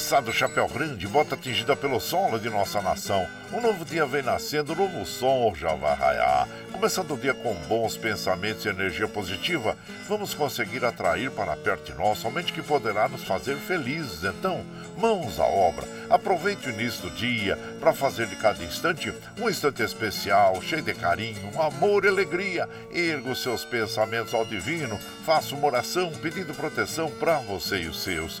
Moçada Chapéu Grande, bota atingida pelo solo de nossa nação. Um novo dia vem nascendo, um novo som já vai raiar. Começando o dia com bons pensamentos e energia positiva, vamos conseguir atrair para perto de nós somente que poderá nos fazer felizes. Então, mãos à obra. Aproveite o início do dia para fazer de cada instante um instante especial, cheio de carinho, amor e alegria. Erga os seus pensamentos ao divino, faça uma oração pedindo proteção para você e os seus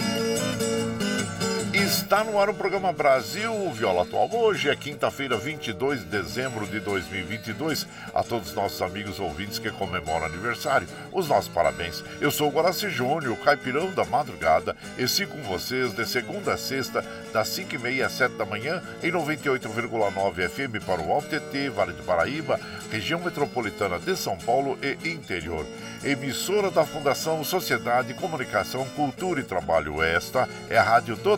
Está no ar o programa Brasil Viola Atual. Hoje é quinta-feira, 22 de dezembro de 2022. A todos os nossos amigos ouvintes que comemoram aniversário, os nossos parabéns. Eu sou o Guaraci Júnior, caipirão da madrugada, e sigo com vocês de segunda a sexta, das 5h30 às 7 da manhã, em 98,9 FM para o Alto TT, Vale do Paraíba, região metropolitana de São Paulo e interior emissora da Fundação Sociedade, Comunicação, Cultura e Trabalho. Esta é a Rádio do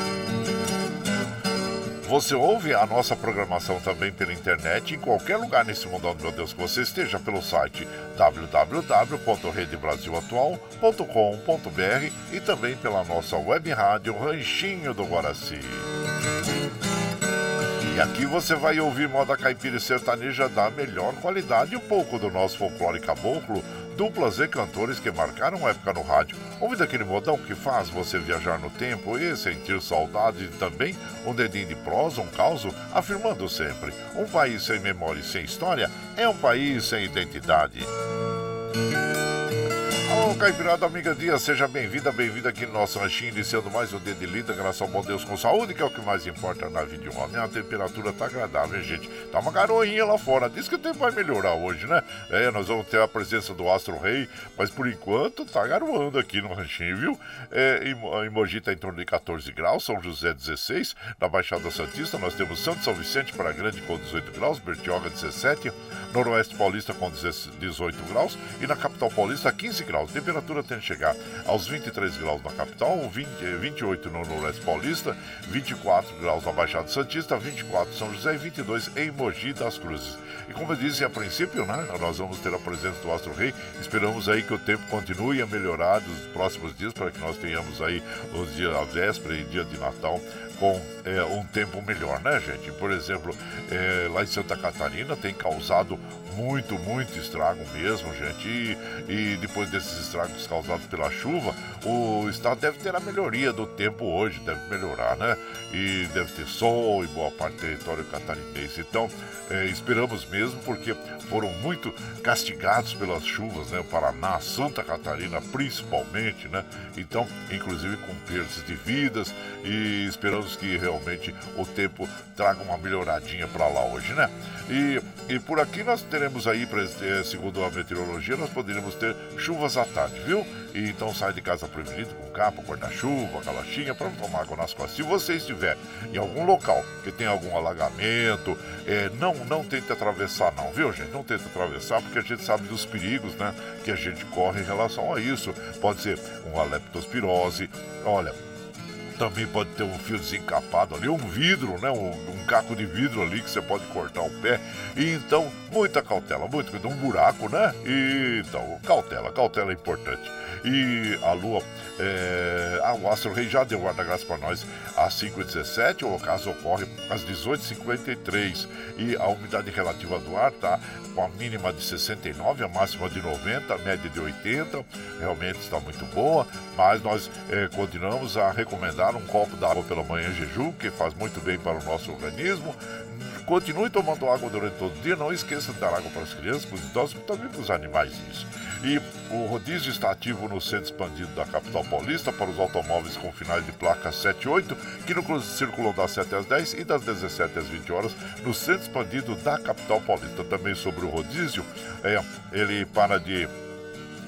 Você ouve a nossa programação também pela internet em qualquer lugar nesse mundo, meu Deus, que você esteja pelo site www.redebrasilatual.com.br e também pela nossa web rádio Ranchinho do Guaraci. E aqui você vai ouvir moda caipira e sertaneja da melhor qualidade e um pouco do nosso folclore caboclo duplas e cantores que marcaram época no rádio. Ouvindo aquele modão que faz você viajar no tempo e sentir saudade e também um dedinho de prosa, um caos, afirmando sempre: um país sem memória e sem história é um país sem identidade. Alô, Caipirada, amiga dia, seja bem-vinda, bem-vinda aqui no nosso ranchinho, iniciando mais um dia de lida, graças ao bom Deus com saúde, que é o que mais importa na vida de um homem. A temperatura tá agradável, hein, gente? Tá uma garoinha lá fora, diz que o tempo vai melhorar hoje, né? É, nós vamos ter a presença do Astro Rei, mas por enquanto tá garoando aqui no ranchinho, viu? É, em, em Mogi tá em torno de 14 graus, São José 16, na Baixada Santista nós temos Santo São Vicente para Grande com 18 graus, Bertioga 17, Noroeste Paulista com 18 graus e na Capital Paulista 15 graus. Temperatura tende a chegar aos 23 graus na capital, 20, 28 no Noroeste Paulista, 24 graus na Baixada Santista, 24 em São José e 22 em Mogi das Cruzes. E como eu disse a princípio, né, nós vamos ter a presença do Astro Rei. Esperamos aí que o tempo continue a melhorar nos próximos dias para que nós tenhamos aí os dias a véspera e dia de Natal com é, um tempo melhor, né, gente? Por exemplo, é, lá em Santa Catarina tem causado muito, muito estrago mesmo, gente. E, e, depois desses estragos causados pela chuva, o estado deve ter a melhoria do tempo hoje, deve melhorar, né? E deve ter sol em boa parte do território catarinense. Então, é, esperamos mesmo, porque foram muito castigados pelas chuvas, né? O Paraná, Santa Catarina, principalmente, né? Então, inclusive com perdas de vidas e esperamos que realmente o tempo traga uma melhoradinha para lá hoje, né? E, e por aqui nós teremos aí, eh, segundo a meteorologia, nós poderíamos ter chuvas à tarde, viu? E então sai de casa prevenido com capa, guarda-chuva, calachinha para não tomar água nas costas. Se você estiver em algum local que tem algum alagamento, é, não, não tente atravessar não, viu gente? Não tente atravessar porque a gente sabe dos perigos, né? Que a gente corre em relação a isso. Pode ser uma leptospirose, olha, também pode ter um fio desencapado ali, um vidro, né? Um, um, caco de vidro ali que você pode cortar o pé. E então, muita cautela, muito cuidado, um buraco, né? E, então, cautela, cautela é importante. E a lua, é, ah, o Astro Rei já deu guarda-graça para nós às 5h17, o ocaso ocorre às 18h53. E a umidade relativa do ar tá com a mínima de 69, a máxima de 90, a média de 80. Realmente está muito boa, mas nós é, continuamos a recomendar um copo d'água pela manhã jejum, que faz muito bem para o nosso organismo. Continue tomando água durante todo o dia, não esqueça de dar água para as crianças, para os idosos e também para os animais isso. E o rodízio está ativo no centro expandido da capital paulista para os automóveis com finais de placa 7 e 8, que no circulam das 7 às 10 e das 17 às 20 horas no centro expandido da capital paulista. Também sobre o rodízio, é, ele para de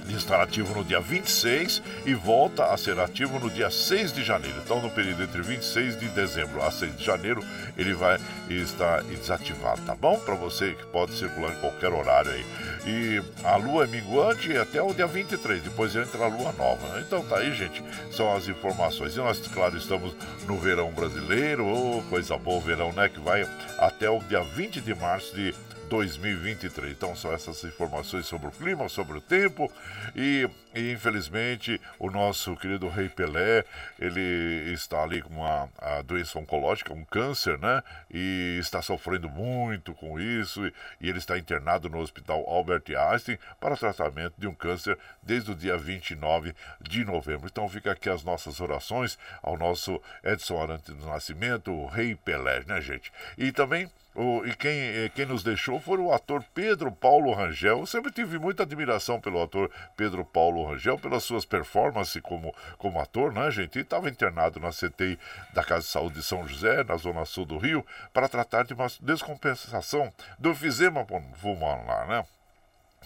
estar ativo no dia 26 e volta a ser ativo no dia 6 de janeiro. Então, no período entre 26 de dezembro a 6 de janeiro, ele vai estar desativado, tá bom? Para você que pode circular em qualquer horário aí. E a lua é minguante até o dia 23, depois entra a lua nova. Então tá aí, gente, são as informações. E nós, claro, estamos no verão brasileiro, oh, coisa boa, verão, né? Que vai até o dia 20 de março de 2023. Então são essas informações sobre o clima, sobre o tempo e, e infelizmente o nosso querido Rei Pelé, ele está ali com uma a doença oncológica, um câncer, né? E está sofrendo muito com isso e, e ele está internado no Hospital Albert Einstein para tratamento de um câncer desde o dia 29 de novembro. Então fica aqui as nossas orações ao nosso Edson Arante do Nascimento, o Rei Pelé, né, gente? E também o, e quem, quem nos deixou foi o ator Pedro Paulo Rangel. Eu sempre tive muita admiração pelo ator Pedro Paulo Rangel, pelas suas performances como, como ator, né, gente? E estava internado na CTI da Casa de Saúde de São José, na zona sul do Rio, para tratar de uma descompensação do efizema pulmonar, né?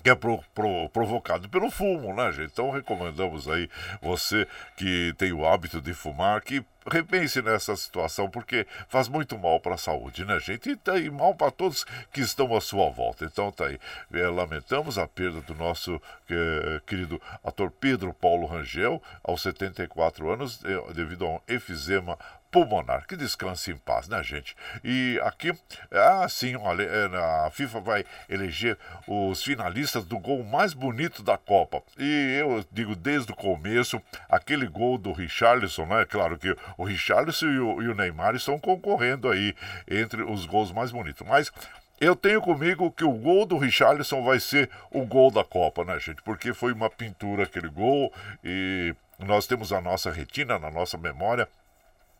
Que é pro, pro, provocado pelo fumo, né, gente? Então recomendamos aí você que tem o hábito de fumar que repense nessa situação, porque faz muito mal para a saúde, né, gente? E tá aí mal para todos que estão à sua volta. Então tá aí. É, lamentamos a perda do nosso é, querido ator Pedro Paulo Rangel, aos 74 anos, é, devido a um efizema pulmonar. Que descanse em paz, né, gente? E aqui, ah, sim, olha, é, a FIFA vai eleger os finalistas do gol mais bonito da Copa. E eu digo desde o começo, aquele gol do Richarlison, né? Claro que o Richarlison e o, e o Neymar estão concorrendo aí entre os gols mais bonitos. Mas eu tenho comigo que o gol do Richarlison vai ser o gol da Copa, né, gente? Porque foi uma pintura aquele gol e nós temos a nossa retina, na nossa memória,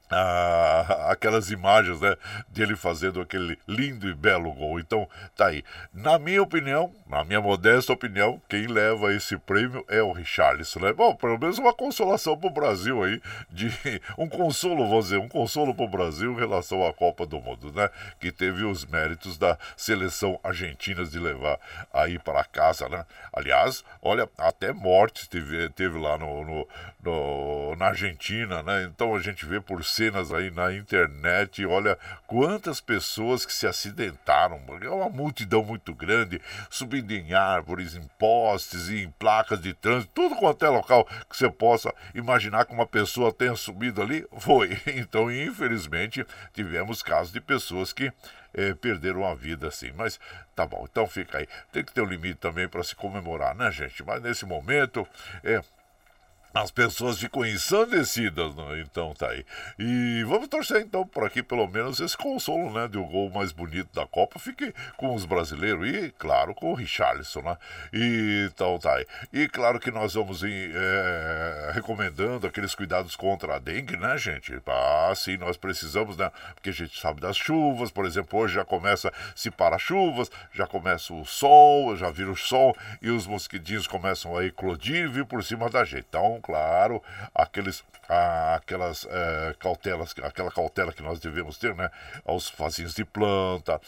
ah, aquelas imagens né, dele fazendo aquele lindo e belo gol. Então, tá aí. Na minha opinião, na minha modesta opinião, quem leva esse prêmio é o Richarlison, né? Bom, pelo menos uma consolação pro Brasil aí, de um consolo, vou dizer, um consolo pro Brasil em relação à Copa do Mundo, né? Que teve os méritos da seleção argentina de levar aí para casa, né? Aliás, olha, até morte teve, teve lá no, no, no na Argentina, né? Então a gente vê por cenas aí na internet. Olha quantas pessoas que se acidentaram. É uma multidão muito grande, subindo em árvores, em postes, em placas de trânsito, tudo quanto é local que você possa imaginar que uma pessoa tenha subido ali, foi. Então, infelizmente, tivemos casos de pessoas que é, perderam a vida assim. Mas tá bom, então fica aí. Tem que ter um limite também para se comemorar, né, gente? Mas nesse momento, é, as pessoas ficam ensandecidas, né? então tá aí. E vamos torcer então por aqui pelo menos esse consolo, né, de o gol mais bonito da Copa fique com os brasileiros e, claro, com o Richarlison, né? E, então tá aí. E claro que nós vamos é, recomendando aqueles cuidados contra a dengue, né, gente? Ah, sim, nós precisamos, né? Porque a gente sabe das chuvas, por exemplo, hoje já começa se para chuvas, já começa o sol, já vira o sol e os mosquitinhos começam a eclodir e vir por cima da gente. Então, claro, aqueles, ah, aquelas é, cautelas, aquela cautela que nós devemos ter, né? Aos vasinhos de planta,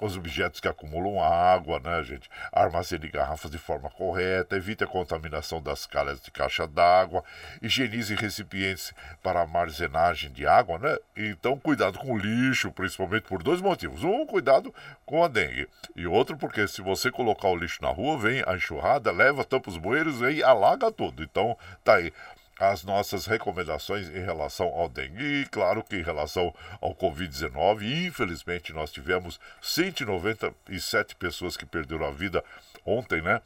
os objetos que acumulam água, né, gente? Armazene garrafas de forma correta, evite a contaminação das calhas de caixa d'água, higienize recipientes para armazenagem de água, né? Então, cuidado com o lixo, principalmente por dois motivos. Um, cuidado com a dengue. E outro, porque se você colocar o lixo na rua, vem a enxurrada, leva, tampa os bueiros e alaga tudo. Então, tá aí as nossas recomendações em relação ao dengue e, claro, que em relação ao Covid-19. Infelizmente, nós tivemos 197 pessoas que perderam a vida ontem, né?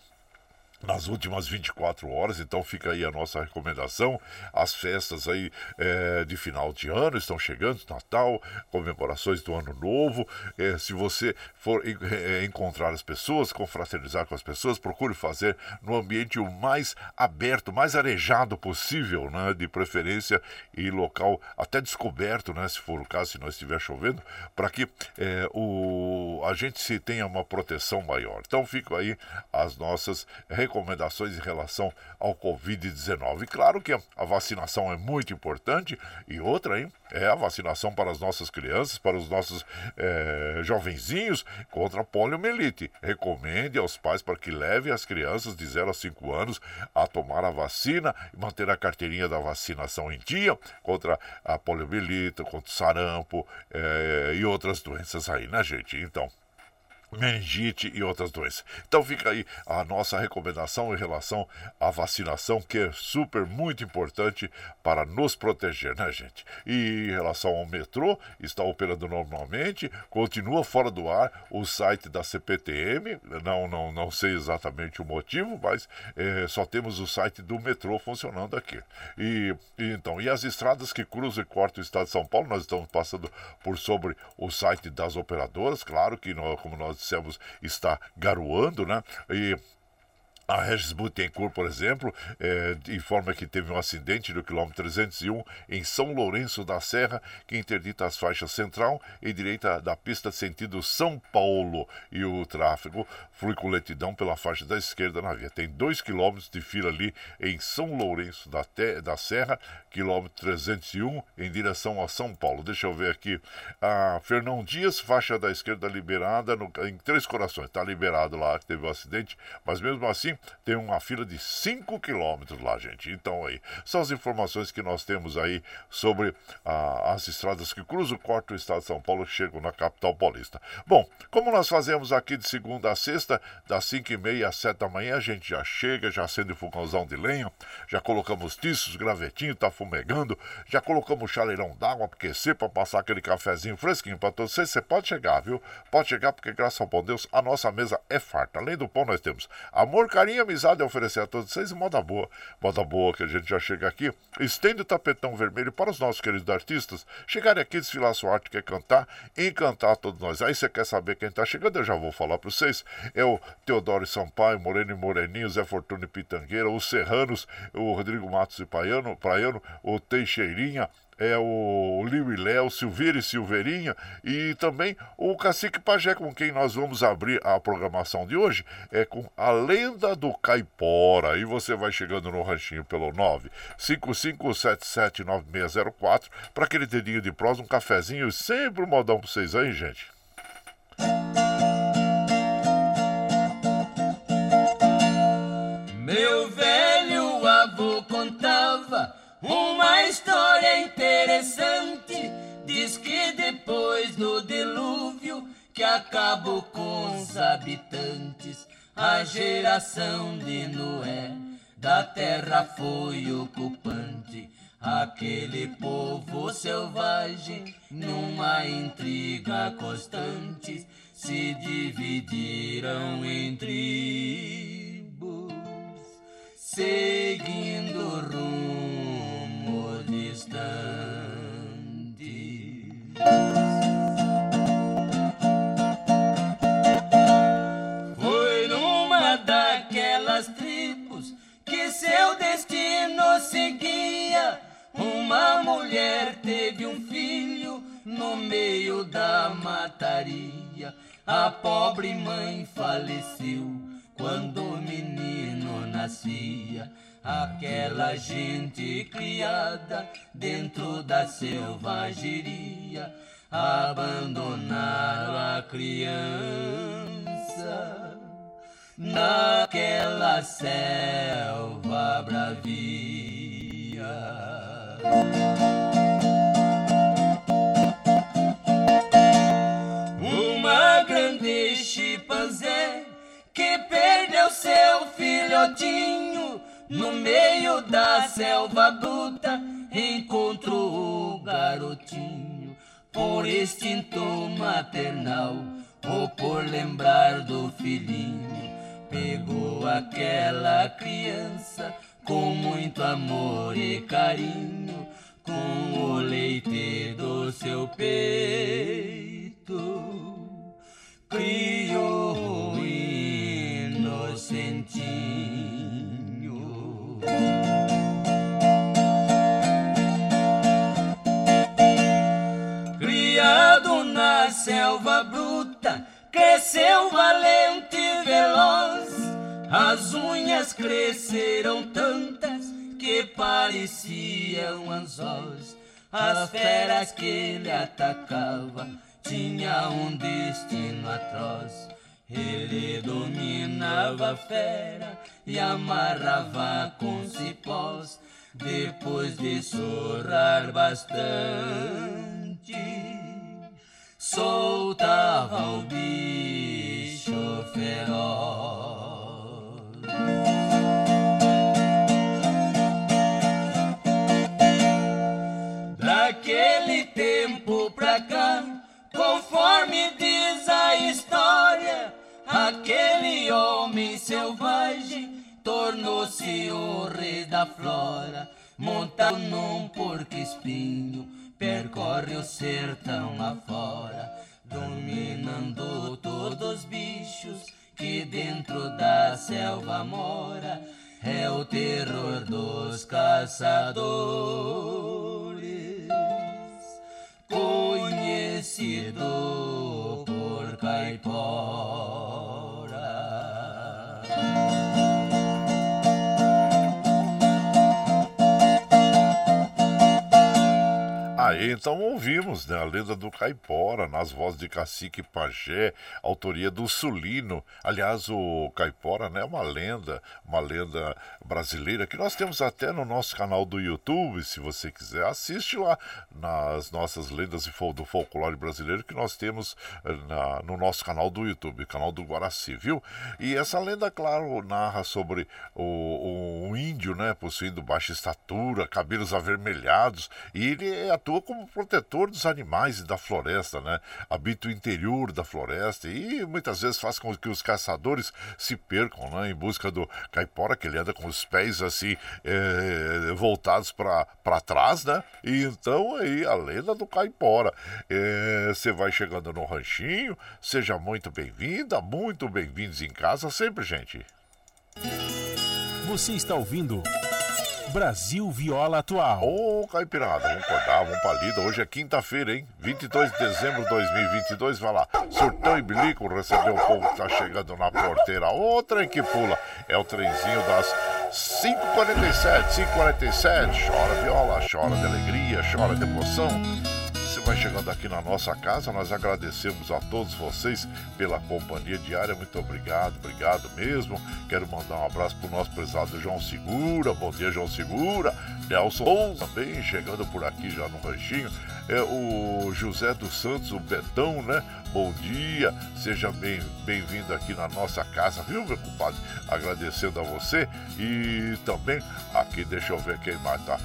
Nas últimas 24 horas, então fica aí a nossa recomendação. As festas aí é, de final de ano estão chegando, Natal, comemorações do Ano Novo. É, se você for é, encontrar as pessoas, confraternizar com as pessoas, procure fazer no ambiente o mais aberto, mais arejado possível, né? De preferência e local até descoberto, né? Se for o caso, se não estiver chovendo, para que é, o, a gente se tenha uma proteção maior. Então ficam aí as nossas recomendações recomendações em relação ao Covid-19. E claro que a vacinação é muito importante e outra, hein, é a vacinação para as nossas crianças, para os nossos é, jovenzinhos contra a poliomielite. Recomende aos pais para que levem as crianças de 0 a 5 anos a tomar a vacina e manter a carteirinha da vacinação em dia contra a poliomielite, contra o sarampo é, e outras doenças aí, né, gente? Então, meningite e outras doenças. Então fica aí a nossa recomendação em relação à vacinação, que é super muito importante para nos proteger, né, gente? E em relação ao metrô, está operando normalmente, continua fora do ar o site da CPTM, não, não, não sei exatamente o motivo, mas é, só temos o site do metrô funcionando aqui. E, e, então, e as estradas que cruzam e cortam o estado de São Paulo, nós estamos passando por sobre o site das operadoras, claro que nós, como nós dissemos, está garoando, né? E a Regis Bittencourt, por exemplo, é, informa que teve um acidente no quilômetro 301 em São Lourenço da Serra, que interdita as faixas central e direita da pista sentido São Paulo. E o tráfego flui com letidão pela faixa da esquerda na via. Tem dois quilômetros de fila ali em São Lourenço da, Te da Serra, quilômetro 301, em direção a São Paulo. Deixa eu ver aqui. A Fernão Dias, faixa da esquerda liberada no, em Três Corações. Está liberado lá que teve o um acidente, mas mesmo assim tem uma fila de 5 quilômetros lá, gente. Então aí, são as informações que nós temos aí sobre ah, as estradas que cruzam o do estado de São Paulo que chegam na capital paulista. Bom, como nós fazemos aqui de segunda a sexta, das 5 e meia às 7 da manhã, a gente já chega, já acende o fogãozão de lenha, já colocamos tiços, gravetinho, tá fumegando, já colocamos chaleirão d'água para aquecer, para passar aquele cafezinho fresquinho para todos vocês. Você pode chegar, viu? Pode chegar, porque graças ao bom Deus, a nossa mesa é farta. Além do pão, nós temos amor, carinho carinho e amizade a oferecer a todos vocês moda boa. Moda boa que a gente já chega aqui. Estende o tapetão vermelho para os nossos queridos artistas chegarem aqui, desfilar sua arte, quer cantar, encantar todos nós. Aí você quer saber quem está chegando, eu já vou falar para vocês. É o Teodoro Sampaio, Moreno e Moreninho, Zé Fortuna e Pitangueira, os Serranos, o Rodrigo Matos e Praiano, Praiano o Teixeirinha, é o Liu Léo, Silveira e Silveirinha e também o Cacique Pajé, com quem nós vamos abrir a programação de hoje, é com a lenda do Caipora. E você vai chegando no ranchinho pelo 955779604 para aquele dedinho de prosa, um cafezinho e sempre um modão para vocês aí, gente. Meu velho uma história interessante diz que depois do dilúvio que acabou com os habitantes, a geração de Noé da terra foi ocupante. Aquele povo selvagem, numa intriga constante, se dividiram em tribos, seguindo rumo destino seguia. Uma mulher teve um filho no meio da mataria. A pobre mãe faleceu quando o menino nascia. Aquela gente criada dentro da selvageria abandonaram a criança naquela selva bravia. Uma grande chimpanzé que perdeu seu filhotinho no meio da selva bruta encontrou o garotinho por instinto maternal ou por lembrar do filhinho pegou aquela criança com muito amor e carinho, com o leite do seu peito, criou inocentinho. Criado na selva bruta, cresceu valente e veloz. As unhas cresceram tantas que pareciam anzóis. As feras que ele atacava tinham um destino atroz. Ele dominava a fera e amarrava com cipós. Depois de sorrar bastante soltava o bicho feroz. Daquele tempo pra cá, conforme diz a história, aquele homem selvagem tornou-se o rei da flora, montado num porco espinho percorre o sertão afora, dominando todos os bichos que dentro da selva mora. É o terror dos caçadores, conhecido Aí então ouvimos né, a lenda do Caipora, nas vozes de Cacique Pajé, autoria do Sulino. Aliás, o Caipora né, é uma lenda, uma lenda brasileira que nós temos até no nosso canal do YouTube, se você quiser. Assiste lá nas nossas lendas do folclore brasileiro que nós temos eh, na, no nosso canal do YouTube, canal do Guaraci, viu? E essa lenda, claro, narra sobre o, o índio, né, possuindo baixa estatura, cabelos avermelhados, e ele atua como protetor dos animais e da floresta, né? Habita o interior da floresta e muitas vezes faz com que os caçadores se percam, né? Em busca do caipora, que ele anda com os pés assim é, voltados para trás, né? E então aí a lenda do caipora. É, você é, vai chegando no ranchinho, seja muito bem-vinda, muito bem-vindos em casa sempre, gente. Você está ouvindo Brasil Viola Atual. Ô, oh, Caipirada, vamos acordar, vamos pra lida. Hoje é quinta-feira, hein? 22 de dezembro de 2022. Vai lá, surtão e bilico, recebeu o povo que tá chegando na porteira. Ô, trem que pula. É o trenzinho das 5h47, 5h47. Chora viola, chora de alegria, chora de emoção vai chegando aqui na nossa casa. Nós agradecemos a todos vocês pela companhia diária. Muito obrigado, obrigado mesmo. Quero mandar um abraço para o nosso prezado João Segura. Bom dia, João Segura. Nelson também chegando por aqui já no ranchinho. É o José dos Santos, o Betão, né? Bom dia, seja bem-vindo bem aqui na nossa casa, viu, meu compadre? Agradecendo a você e também aqui, deixa eu ver quem mais tá.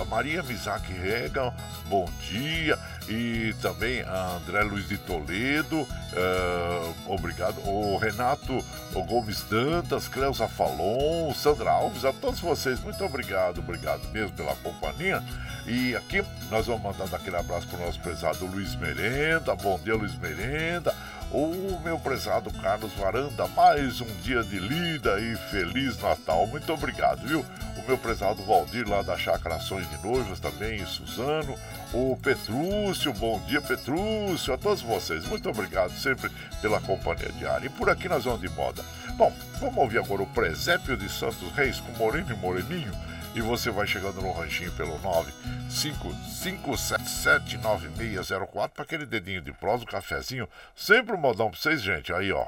A Maria Mizaki Rega, bom dia e também a André Luiz de Toledo, uh, obrigado, o Renato o Gomes Dantas, Cleusa Falon, Sandra Alves, a todos vocês, muito obrigado, obrigado mesmo pela companhia. E aqui nós vamos mandando aquele abraço para o nosso prezado Luiz Merenda, bom dia Luiz Merenda, O meu prezado Carlos Varanda, mais um dia de lida e Feliz Natal. Muito obrigado, viu? O meu prezado Valdir lá da Chácara de Noivas também, Suzano. O Petrúcio, bom dia Petrúcio, a todos vocês. Muito obrigado sempre pela companhia diária. E por aqui nós vamos de moda. Bom, vamos ouvir agora o Presépio de Santos Reis com Moreno e Moreninho e você vai chegando no ranchinho pelo 955779604 para aquele dedinho de prosa, um cafezinho. Sempre um modão para vocês, gente. Aí, ó.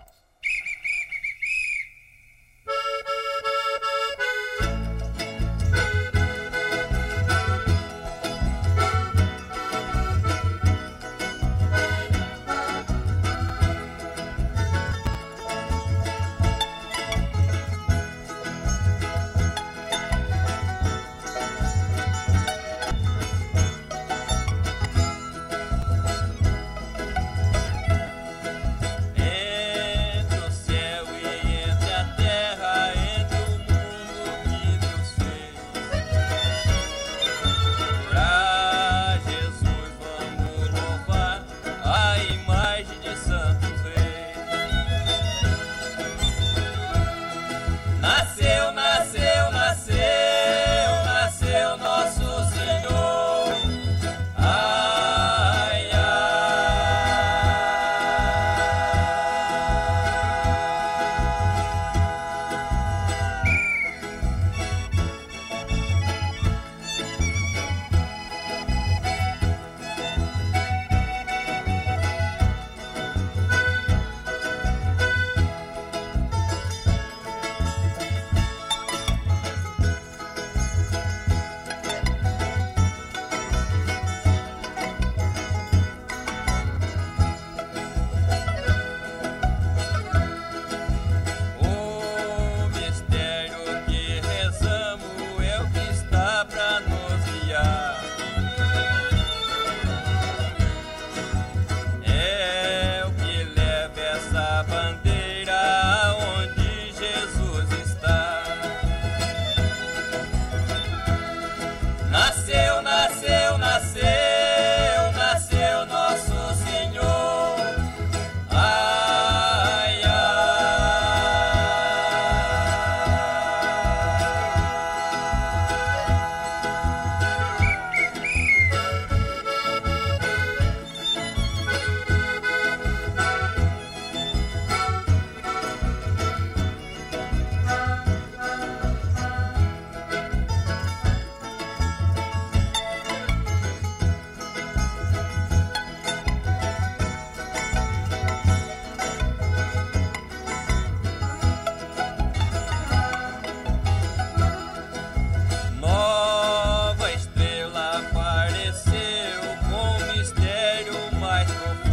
life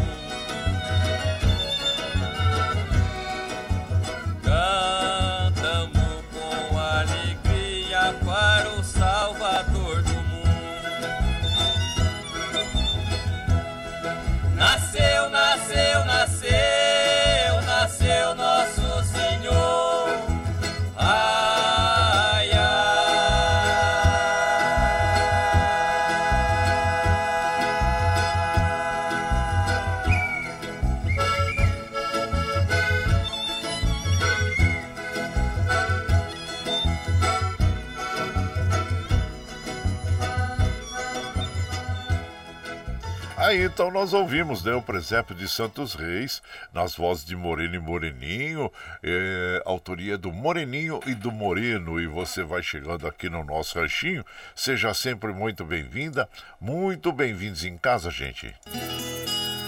então nós ouvimos né, o presépio de Santos Reis, nas vozes de Moreno e Moreninho, é, autoria do Moreninho e do Moreno. E você vai chegando aqui no nosso ranchinho, seja sempre muito bem-vinda, muito bem-vindos em casa, gente.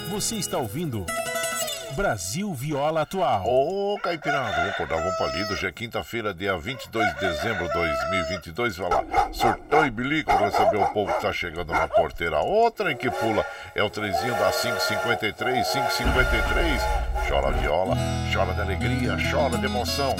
Você está ouvindo. Brasil Viola Atual. Ô, oh, vamos acordar, vamos palido. Hoje é quinta-feira, dia 22 de dezembro de 2022. Vai lá, surtou e bilico receber o povo que tá chegando na porteira. Outra em que pula é o trezinho da 553, 553. Chora viola, chora de alegria, chora de emoção.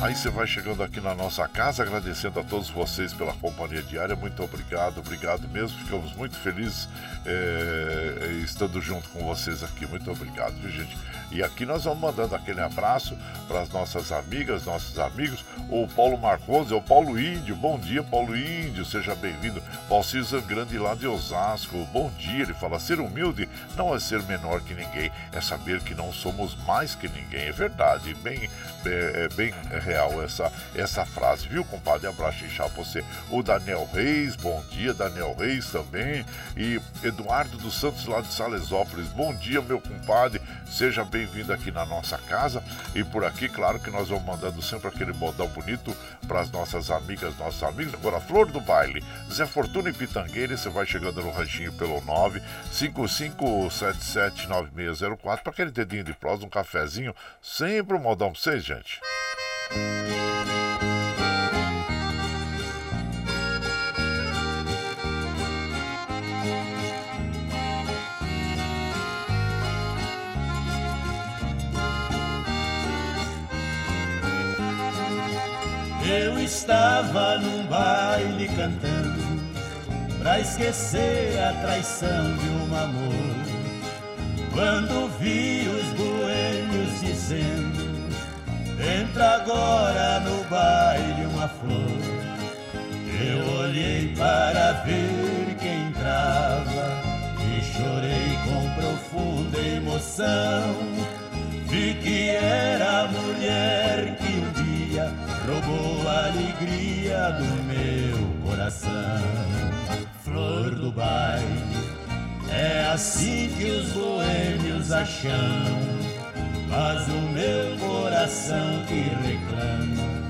Aí você vai chegando aqui na nossa casa, agradecendo a todos vocês pela companhia diária. Muito obrigado, obrigado mesmo. Ficamos muito felizes é, estando junto com vocês aqui. Muito obrigado, viu, gente? E aqui nós vamos mandando aquele abraço para as nossas amigas, nossos amigos. O Paulo Marcondes, é o Paulo Índio. Bom dia, Paulo Índio. Seja bem-vindo. Valcir Grande lá de Osasco. Bom dia. Ele fala: ser humilde não é ser menor que ninguém, é saber que não somos mais que ninguém. É verdade, bem, é, é bem real essa, essa frase, viu, compadre? Abraço e pra você. O Daniel Reis, bom dia, Daniel Reis também. E Eduardo dos Santos lá de Salesópolis. Bom dia, meu compadre. Seja bem-vindo aqui na nossa casa. E por aqui, claro que nós vamos mandando sempre aquele modão bonito para as nossas amigas, nossos amigos. Agora, Flor do Baile, Zé Fortuna e Pitangueira. Você vai chegando no ranchinho pelo 955779604 para aquele dedinho de prosa, um cafezinho. Sempre um modão para vocês, gente. Eu estava num baile cantando Pra esquecer a traição de um amor. Quando vi os boêmios dizendo Entra agora no baile uma flor Eu olhei para ver quem entrava E chorei com profunda emoção Vi que era a mulher que um dia roubou a alegria do meu coração. Flor do baile, é assim que os boêmios acham. Mas o meu coração que reclama,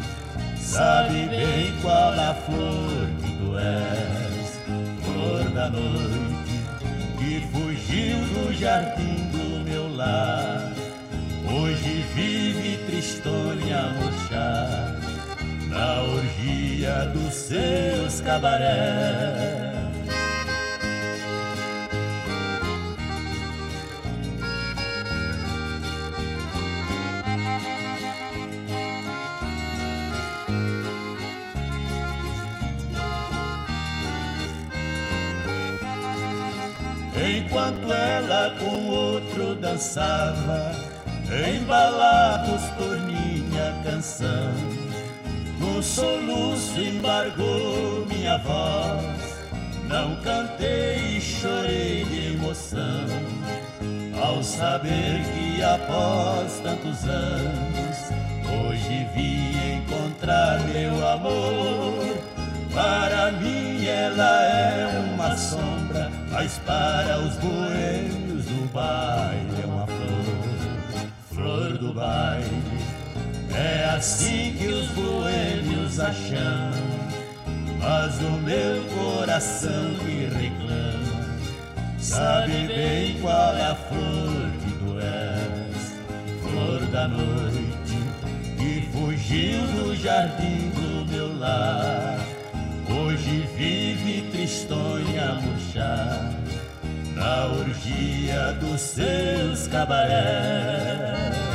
sabe bem qual a flor que tu és. Flor da noite, que fugiu do jardim do meu lar Hoje vive tristonha murchar Na orgia dos seus cabarés Enquanto ela com outro dançava embalados por minha canção. No soluço embargou minha voz, não cantei e chorei de emoção. Ao saber que após tantos anos, hoje vi encontrar meu amor. Para mim ela é uma sombra, mas para os boêmios do baile é uma flor do baile. É assim que os boêmios acham, mas o meu coração que reclama, sabe bem qual é a flor que tu és, flor da noite, que fugiu do jardim do meu lar. Hoje vive tristonha murchar na orgia dos seus cabarés.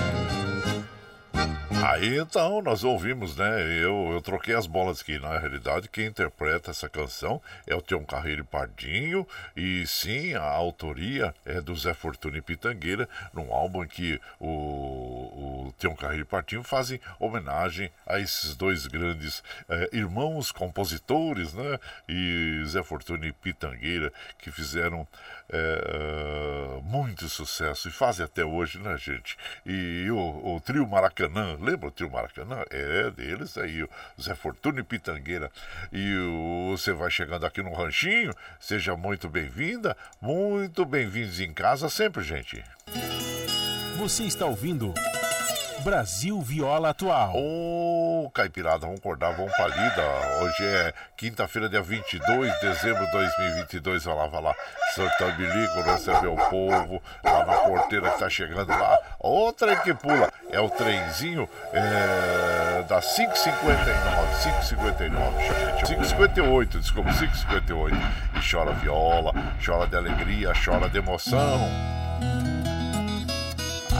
Aí então nós ouvimos, né? Eu, eu troquei as bolas aqui. Na realidade, quem interpreta essa canção é o Tião Carreiro Pardinho. E sim, a autoria é do Zé Fortuna e Pitangueira, num álbum que o, o Tião Carreiro Pardinho fazem homenagem a esses dois grandes eh, irmãos compositores, né? E Zé Fortuna e Pitangueira, que fizeram é, muito sucesso e fazem até hoje, né, gente? E o, o trio Maracanã, lembra o trio Maracanã? É deles aí, o Zé Fortuna e Pitangueira. E o, você vai chegando aqui no Ranchinho, seja muito bem-vinda, muito bem-vindos em casa sempre, gente. Você está ouvindo. Brasil Viola Atual. Ô, Caipirada, vamos acordar, vamos pra lida. Hoje é quinta-feira, dia 22 de dezembro de 2022. Vai lá, vai lá. Santa Bilico receber o povo lá na porteira que tá chegando lá. Outra que pula é o trenzinho é, da 559, 559, 558, desculpa, 558. E chora viola, chora de alegria, chora de emoção.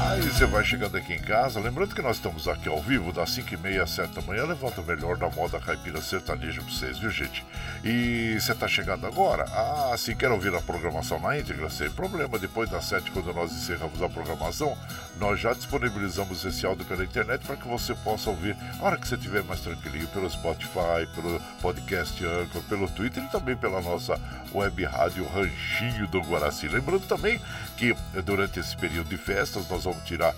Aí você vai chegando aqui em casa, lembrando que nós estamos aqui ao vivo, das 5h30 às 7 da manhã, levanta o melhor da moda caipira sertaneja pra vocês, viu gente? E você tá chegando agora? Ah, se quer ouvir a programação na íntegra, sem problema, depois das 7, quando nós encerramos a programação, nós já disponibilizamos esse áudio pela internet para que você possa ouvir a hora que você estiver mais tranquilinho, pelo Spotify, pelo podcast Anchor, pelo Twitter e também pela nossa web rádio Ranchinho do Guaraci. Lembrando também que durante esse período de festas nós vamos tirar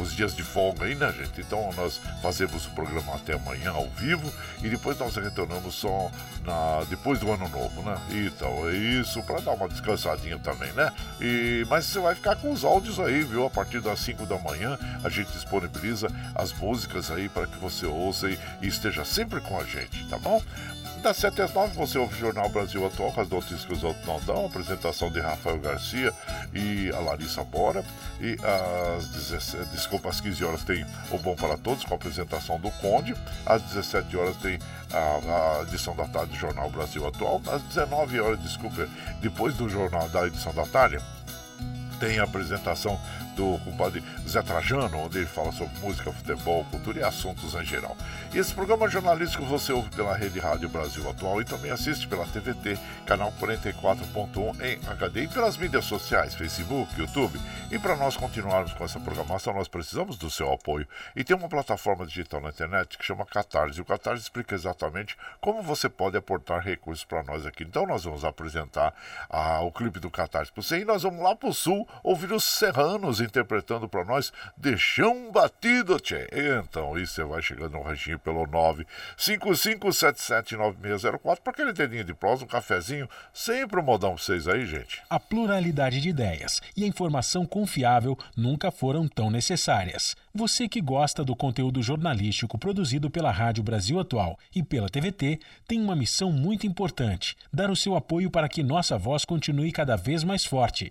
os dias de folga aí, né, gente? Então nós fazemos o programa até amanhã ao vivo e depois nós retornamos só na, depois do ano novo, né? Então é isso, para dar uma descansadinha também, né? E, mas você vai ficar com os áudios aí, viu? A partir das 5 da manhã a gente disponibiliza as músicas aí para que você ouça e, e esteja sempre com a gente, tá bom? Das 7 às 9 você ouve o Jornal Brasil Atual com as notícias que os outros não dão, apresentação de Rafael Garcia e a Larissa Bora. E às, 17, desculpa, às 15 horas tem o Bom para Todos com a apresentação do Conde. Às 17 horas tem a, a edição da tarde do Jornal Brasil Atual. Às 19 horas, desculpa, depois do jornal da edição da tarde, tem a apresentação do compadre Zé Trajano, onde ele fala sobre música, futebol, cultura e assuntos em geral. E esse programa jornalístico você ouve pela Rede Rádio Brasil Atual e também assiste pela TVT, canal 44.1 em HD e pelas mídias sociais, Facebook, YouTube. E para nós continuarmos com essa programação, nós precisamos do seu apoio. E tem uma plataforma digital na internet que chama Catarse. O Catarse explica exatamente como você pode aportar recursos para nós aqui. Então nós vamos apresentar ah, o clipe do Catarse para você e nós vamos lá para o sul ouvir os serranos interpretando para nós Deixão Batido, tchê. Então, isso você vai chegando no ranchinho pelo 955779604 para aquele dedinho de prosa, um cafezinho, sempre um modão pra vocês aí, gente. A pluralidade de ideias e a informação confiável nunca foram tão necessárias. Você que gosta do conteúdo jornalístico produzido pela Rádio Brasil Atual e pela TVT tem uma missão muito importante: dar o seu apoio para que nossa voz continue cada vez mais forte.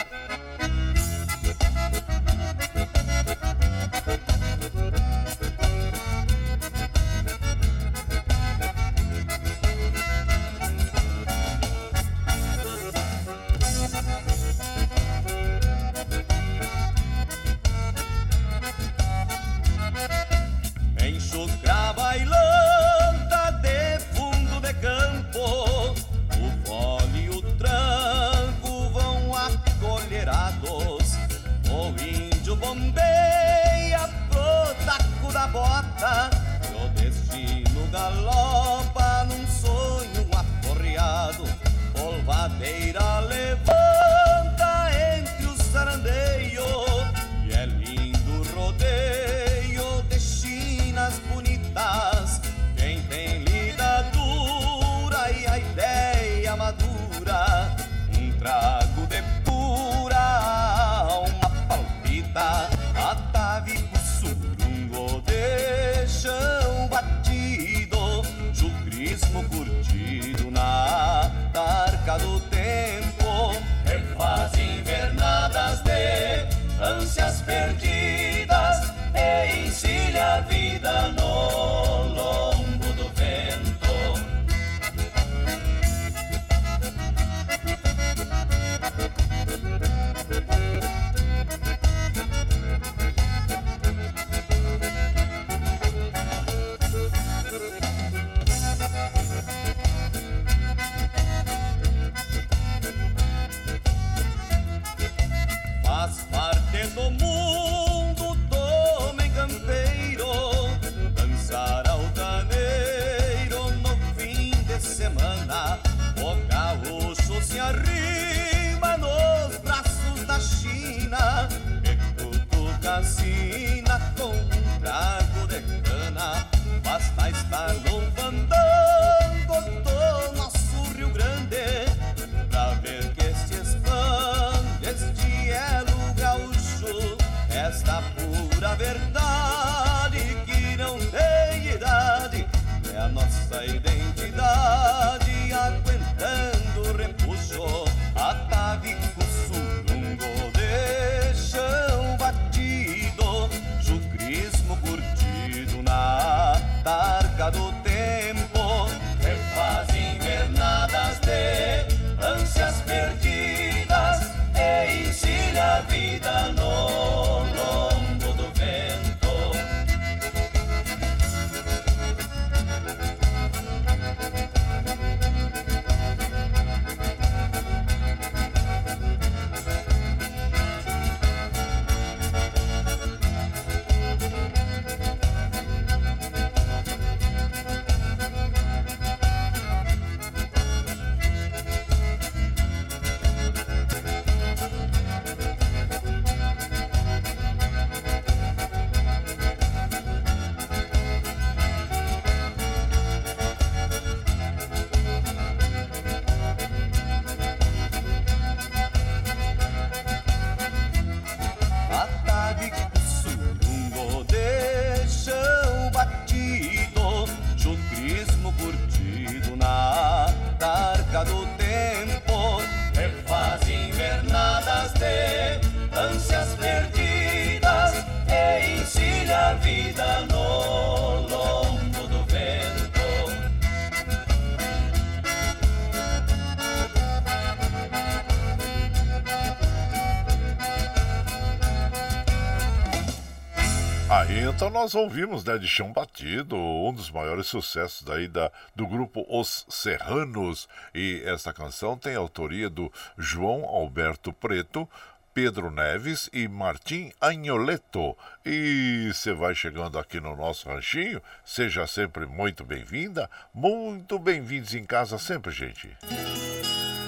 Nós ouvimos, né, de Chão Batido, um dos maiores sucessos daí da, do grupo Os Serranos. E esta canção tem autoria do João Alberto Preto, Pedro Neves e Martim Agnoleto. E você vai chegando aqui no nosso ranchinho, seja sempre muito bem-vinda, muito bem-vindos em casa sempre, gente.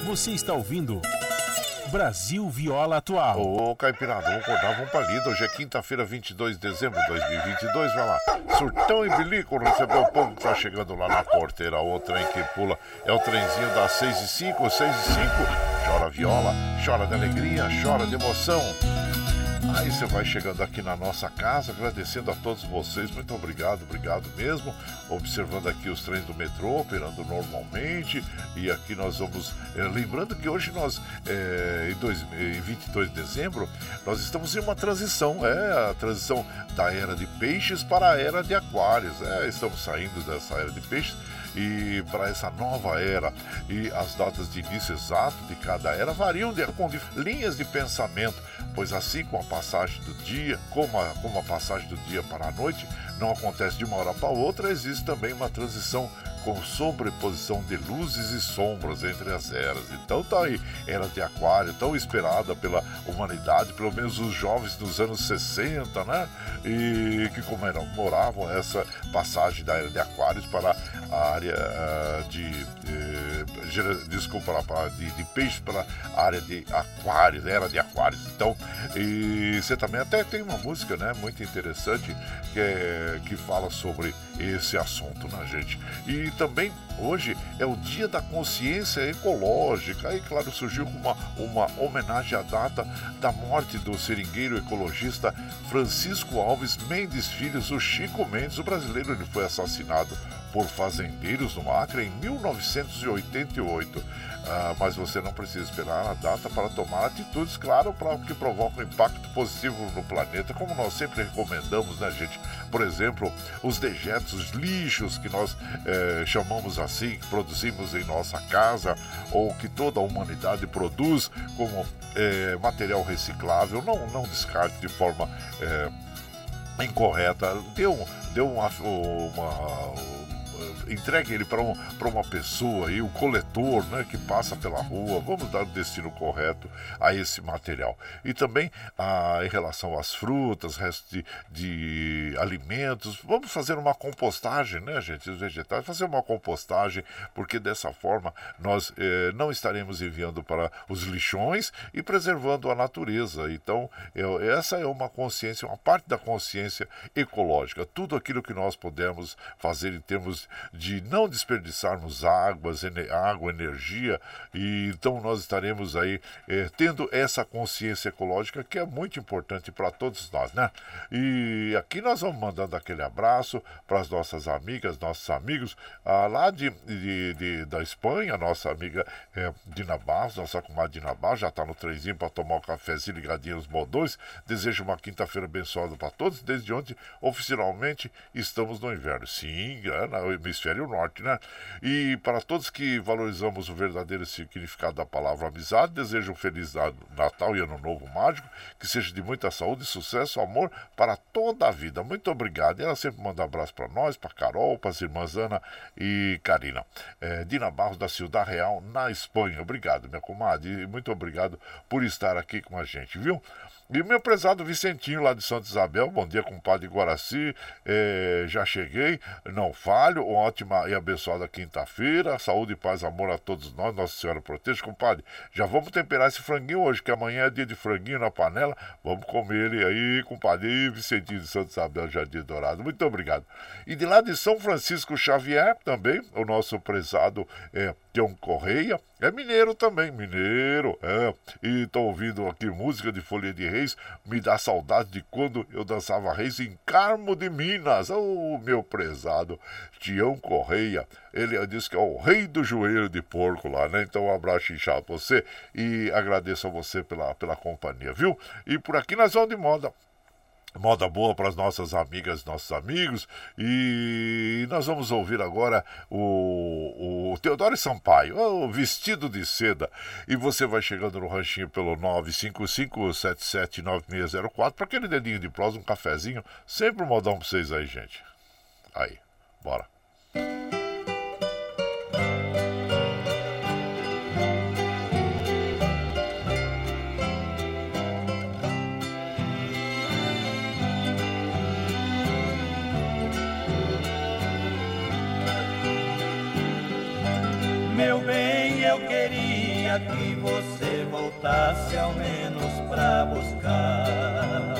Você está ouvindo Brasil Viola Atual. Ô, Caipirada, vamos acordar, vamos pra lida. Hoje é quinta-feira, 22 de dezembro de 2022. Vai lá. Surtão e bilico recebeu o povo que tá chegando lá na porteira. O trem que pula é o trenzinho das 6 e 5, 6 e 5. Chora viola, chora de alegria, chora de emoção. Aí você vai chegando aqui na nossa casa, agradecendo a todos vocês, muito obrigado, obrigado mesmo. Observando aqui os trens do metrô operando normalmente. E aqui nós vamos. É, lembrando que hoje nós, é, em, dois, em 22 de dezembro, nós estamos em uma transição, é a transição da era de peixes para a era de aquários. É, estamos saindo dessa era de peixes e para essa nova era. E as datas de início exato de cada era variam de, com de, linhas de pensamento, pois assim como a passagem do dia, como a, como a passagem do dia para a noite não acontece de uma hora para outra, existe também uma transição com sobreposição de luzes e sombras entre as eras. Então tá aí, era de aquário, tão esperada pela humanidade, pelo menos os jovens dos anos 60, né? E que comemoravam essa passagem da era de aquários para a área uh, de, uh, desculpa, de, de peixe para a área de aquários, era de aquários. Então, e você também até tem uma música, né, muito interessante que, é, que fala sobre esse assunto, né, gente? E também hoje é o Dia da Consciência Ecológica. Aí, claro, surgiu uma, uma homenagem à data da morte do seringueiro ecologista Francisco Alves Mendes Filhos, o Chico Mendes. O brasileiro ele foi assassinado por fazendeiros no Acre em 1988. Ah, mas você não precisa esperar a data para tomar atitudes, claro, para que provocam impacto positivo no planeta, como nós sempre recomendamos, né, gente? Por exemplo, os dejetos, os lixos que nós eh, chamamos assim, que produzimos em nossa casa, ou que toda a humanidade produz como eh, material reciclável, não, não descarte de forma eh, incorreta. Deu, deu uma, uma entregue ele para um, uma pessoa aí, o coletor, né, que passa pela rua. Vamos dar o destino correto a esse material. E também ah, em relação às frutas, restos de, de alimentos, vamos fazer uma compostagem, né, gente, os vegetais, fazer uma compostagem, porque dessa forma nós eh, não estaremos enviando para os lixões e preservando a natureza. Então, eu, essa é uma consciência, uma parte da consciência ecológica. Tudo aquilo que nós podemos fazer em termos de não desperdiçarmos águas, água, energia, e então nós estaremos aí eh, tendo essa consciência ecológica que é muito importante para todos nós, né? E aqui nós vamos mandando aquele abraço para as nossas amigas, nossos amigos ah, lá de, de, de, da Espanha, nossa amiga eh, Dina Barros, nossa comadre Dina Barros, já está no trenzinho para tomar um cafezinho ligadinho nos moldões. Desejo uma quinta-feira abençoada para todos. Desde ontem, oficialmente, estamos no inverno. Sim, é, hemisfério norte, né? E para todos que valorizamos o verdadeiro significado da palavra amizade, desejo um feliz Natal e Ano Novo mágico, que seja de muita saúde, sucesso, amor para toda a vida. Muito obrigado. E ela sempre manda abraço para nós, para Carol, para as irmãs Ana e Karina. É, Dina Barros da Ciudad Real, na Espanha. Obrigado, minha comadre, e muito obrigado por estar aqui com a gente, viu? E meu prezado Vicentinho lá de Santa Isabel, bom dia, compadre Guaraci. É, já cheguei, não falho. Ótima e abençoada quinta-feira. Saúde, paz, amor a todos nós. Nossa Senhora proteja, compadre. Já vamos temperar esse franguinho hoje, que amanhã é dia de franguinho na panela. Vamos comer ele aí, compadre. E Vicentinho de Santa Isabel, Jardim Dourado. Muito obrigado. E de lá de São Francisco Xavier, também, o nosso prezado é, Tião Correia. É mineiro também, mineiro. É. E tô ouvindo aqui música de Folha de Reis. Me dá saudade de quando eu dançava Reis em Carmo de Minas. Ô, oh, meu prezado Tião Correia. Ele disse que é o rei do joelho de porco lá, né? Então um abraço inchado pra você e agradeço a você pela, pela companhia, viu? E por aqui nós vamos de moda. Moda boa para as nossas amigas, nossos amigos. E nós vamos ouvir agora o, o Teodoro Sampaio, o vestido de seda. E você vai chegando no ranchinho pelo 955-779604 para aquele dedinho de prosa, um cafezinho. Sempre um modão para vocês aí, gente. Aí, bora. Buscar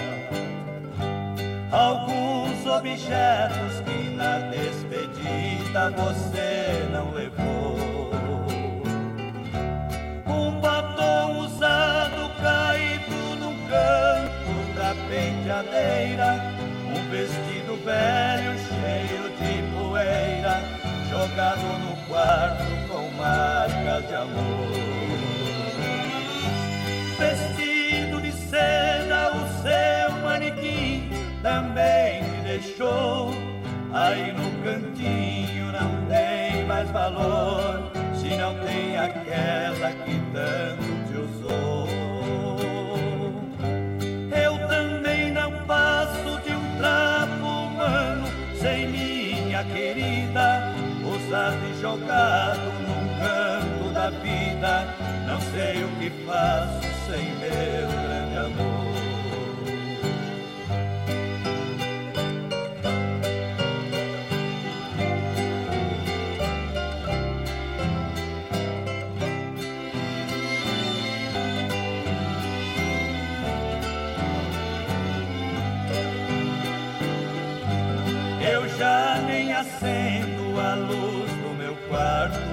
alguns objetos que na despedida você não levou. Um batom usado caído num canto da penteadeira, um vestido velho cheio de poeira jogado no quarto com marcas de amor. Também te deixou. Aí no cantinho não tem mais valor, se não tem aquela que tanto te usou. Eu também não passo de um trapo humano sem minha querida usado e jogado num canto da vida. Não sei o que faço sem meu grande do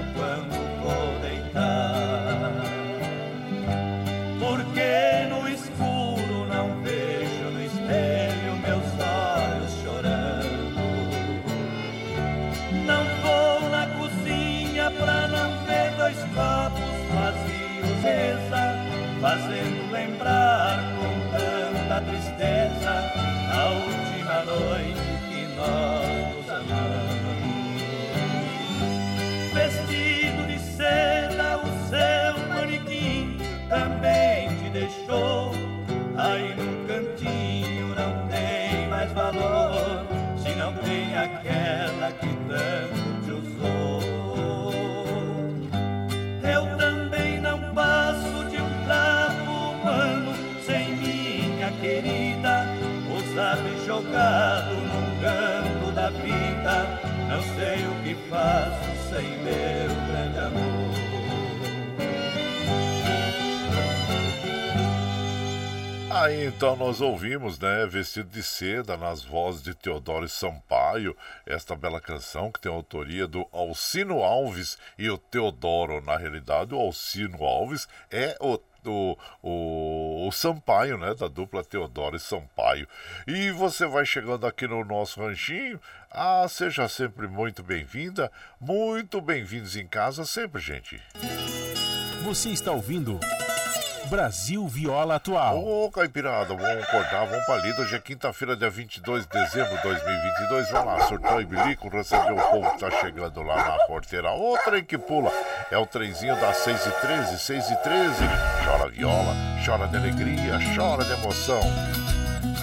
então nós ouvimos, né, Vestido de Seda, nas vozes de Teodoro Sampaio, esta bela canção que tem a autoria do Alcino Alves e o Teodoro. Na realidade, o Alcino Alves é o o, o, o, Sampaio, né? Da dupla Teodoro e Sampaio. E você vai chegando aqui no nosso ranchinho. Ah, seja sempre muito bem-vinda, muito bem-vindos em casa sempre, gente. Você está ouvindo Brasil Viola Atual. Ô, Caipirada, vamos acordar, vamos pra lida. Hoje é quinta-feira, dia 22 de dezembro de 2022. Vai lá, surtou e bilico, recebeu o povo que tá chegando lá na porteira. O trem que pula é o trenzinho das 6 e 13 6 e 13 Chora viola, chora de alegria, chora de emoção.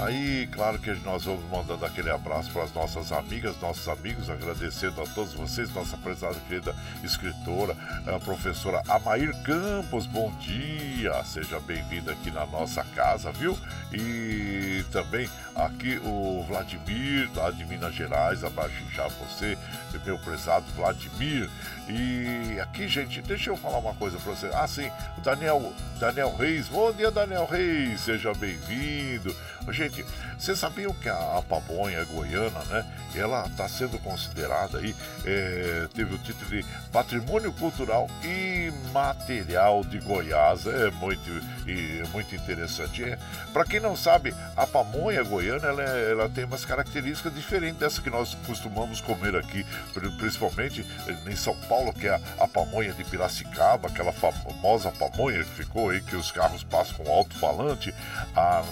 Aí, claro que nós vamos mandando aquele abraço para as nossas amigas, nossos amigos, agradecendo a todos vocês, nossa prezada querida escritora, a professora Amair Campos, bom dia, seja bem-vinda aqui na nossa casa, viu? E também aqui o Vladimir, lá de Minas Gerais, abraço já você, meu prezado Vladimir. E aqui, gente, deixa eu falar uma coisa para você. Ah, sim, o Daniel, Daniel Reis, bom dia, Daniel Reis, seja bem-vindo. Gente, vocês sabiam que a, a pamonha goiana, né? Ela está sendo considerada aí, é, teve o título de Patrimônio Cultural Imaterial de Goiás. É muito, e, muito interessante. É, Para quem não sabe, a pamonha goiana ela, ela tem umas características diferentes dessa que nós costumamos comer aqui principalmente em São Paulo, que é a, a pamonha de Piracicaba, aquela famosa pamonha que ficou aí, que os carros passam com alto-falante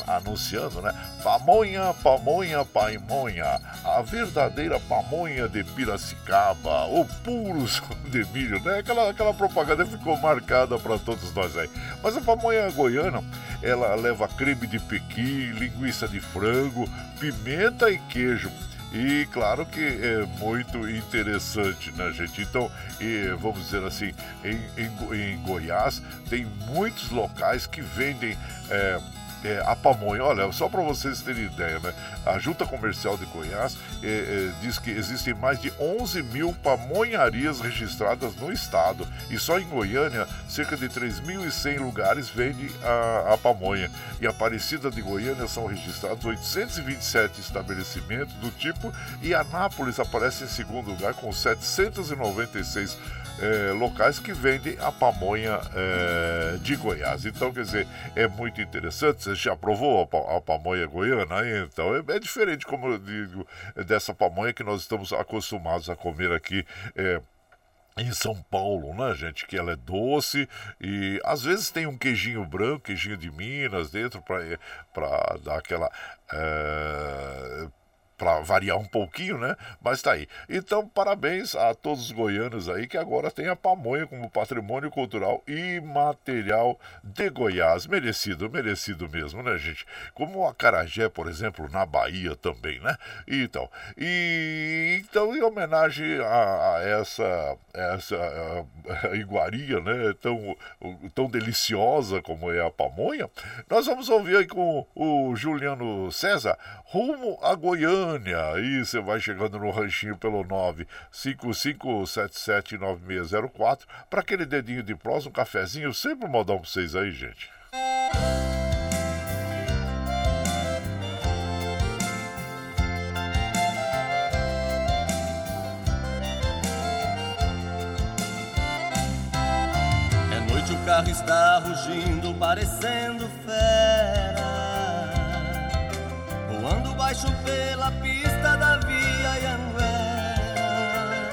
anunciando, né? Pamonha, pamonha, paimonha, a verdadeira pamonha de Piracicaba, o puro de milho, né? Aquela, aquela propaganda ficou marcada para todos nós aí. Mas a pamonha goiana, ela leva creme de pequi, linguiça de frango, pimenta e queijo. E claro que é muito interessante, né, gente? Então, e, vamos dizer assim, em, em, em, Goiás tem muitos locais que vendem. É, é, a pamonha. Olha, só para vocês terem ideia, né? A Junta Comercial de Goiás é, é, diz que existem mais de 11 mil pamonharias registradas no estado e só em Goiânia cerca de 3.100 lugares vende a, a pamonha. E Aparecida de Goiânia são registrados 827 estabelecimentos do tipo e Anápolis aparece em segundo lugar com 796 é, locais que vendem a pamonha é, de Goiás. Então, quer dizer, é muito interessante. Você já provou a, a pamonha goiana? Então, é, é, diferente, como eu digo, dessa pamonha que nós estamos acostumados a comer aqui. É, em São Paulo, né, gente? Que ela é doce e às vezes tem um queijinho branco, queijinho de Minas dentro para dar aquela. É para variar um pouquinho, né? Mas tá aí. Então, parabéns a todos os goianos aí que agora tem a pamonha como patrimônio cultural e material de Goiás. Merecido, merecido mesmo, né, gente? Como o acarajé, por exemplo, na Bahia também, né? Então, e então em homenagem a, a essa essa a, a iguaria, né, tão tão deliciosa como é a pamonha, nós vamos ouvir aí com o Juliano César rumo a Goiânia Goiânia. Aí você vai chegando no ranchinho pelo 955779604 para aquele dedinho de prós, um cafezinho, sempre um modão para vocês aí, gente. É noite, o carro está rugindo, parecendo fera Voando baixo pela pista da via Anguera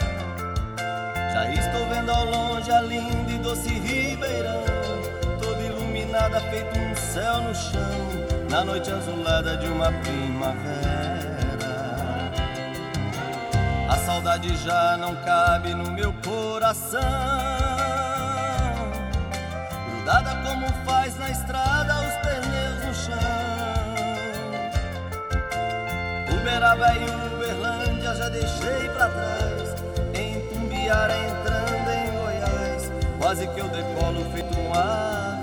Já estou vendo ao longe a linda e doce ribeirão Toda iluminada, feito um céu no chão Na noite azulada de uma primavera. A saudade já não cabe no meu coração Grudada como faz na estrada Uberaba e Uberlândia já deixei pra trás. Em Tumbiara entrando em Goiás, quase que eu decolo feito um avião.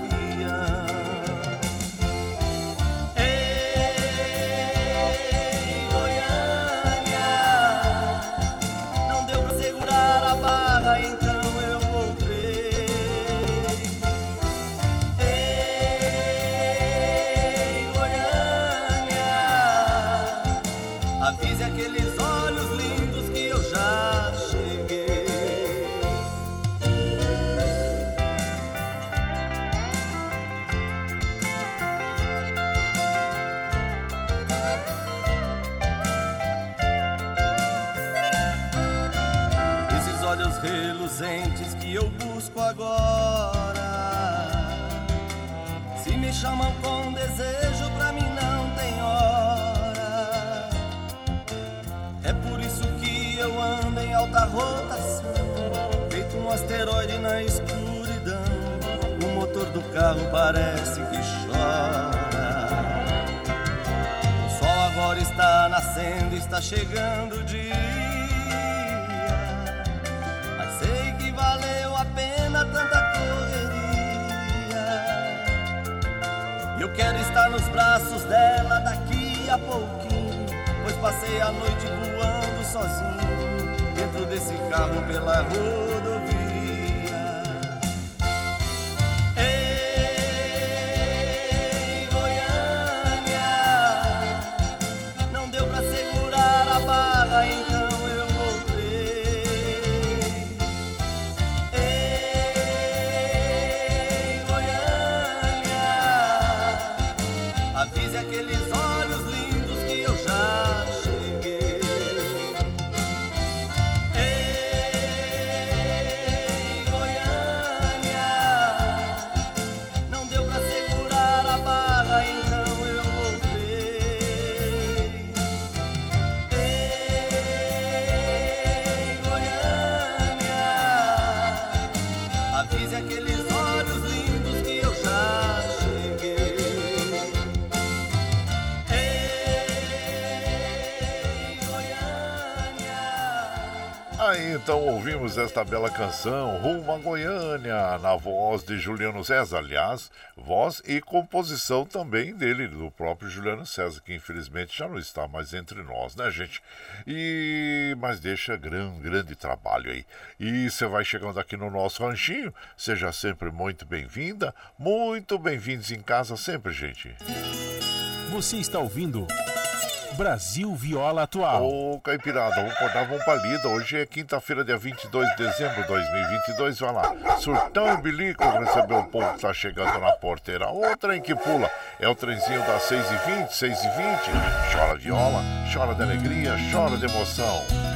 Avise aqueles olhos lindos que eu já cheguei. Esses olhos reluzentes que eu busco agora Se me chamam com desejo, rotação Feito um asteroide na escuridão O motor do carro parece que chora O sol agora está nascendo, está chegando o dia mas sei que valeu a pena tanta correria. Eu quero estar nos braços dela daqui a pouquinho. Pois passei a noite voando sozinho. Desse carro pela rodovia. Então ouvimos esta bela canção, Rumo a Goiânia, na voz de Juliano César, aliás, voz e composição também dele, do próprio Juliano César, que infelizmente já não está mais entre nós, né, gente? E mas deixa grande, grande trabalho aí. E você vai chegando aqui no nosso ranchinho, seja sempre muito bem-vinda, muito bem-vindos em casa sempre, gente. Você está ouvindo Brasil Viola Atual. Ô, Caipirada, vamos acordar, vamos pra lida. Hoje é quinta-feira, dia 22 de dezembro de 2022. Vai lá, surtão e bilico recebeu o povo que tá chegando na porteira. O trem que pula é o trenzinho das 6h20, 6h20. Chora viola, chora de alegria, chora de emoção.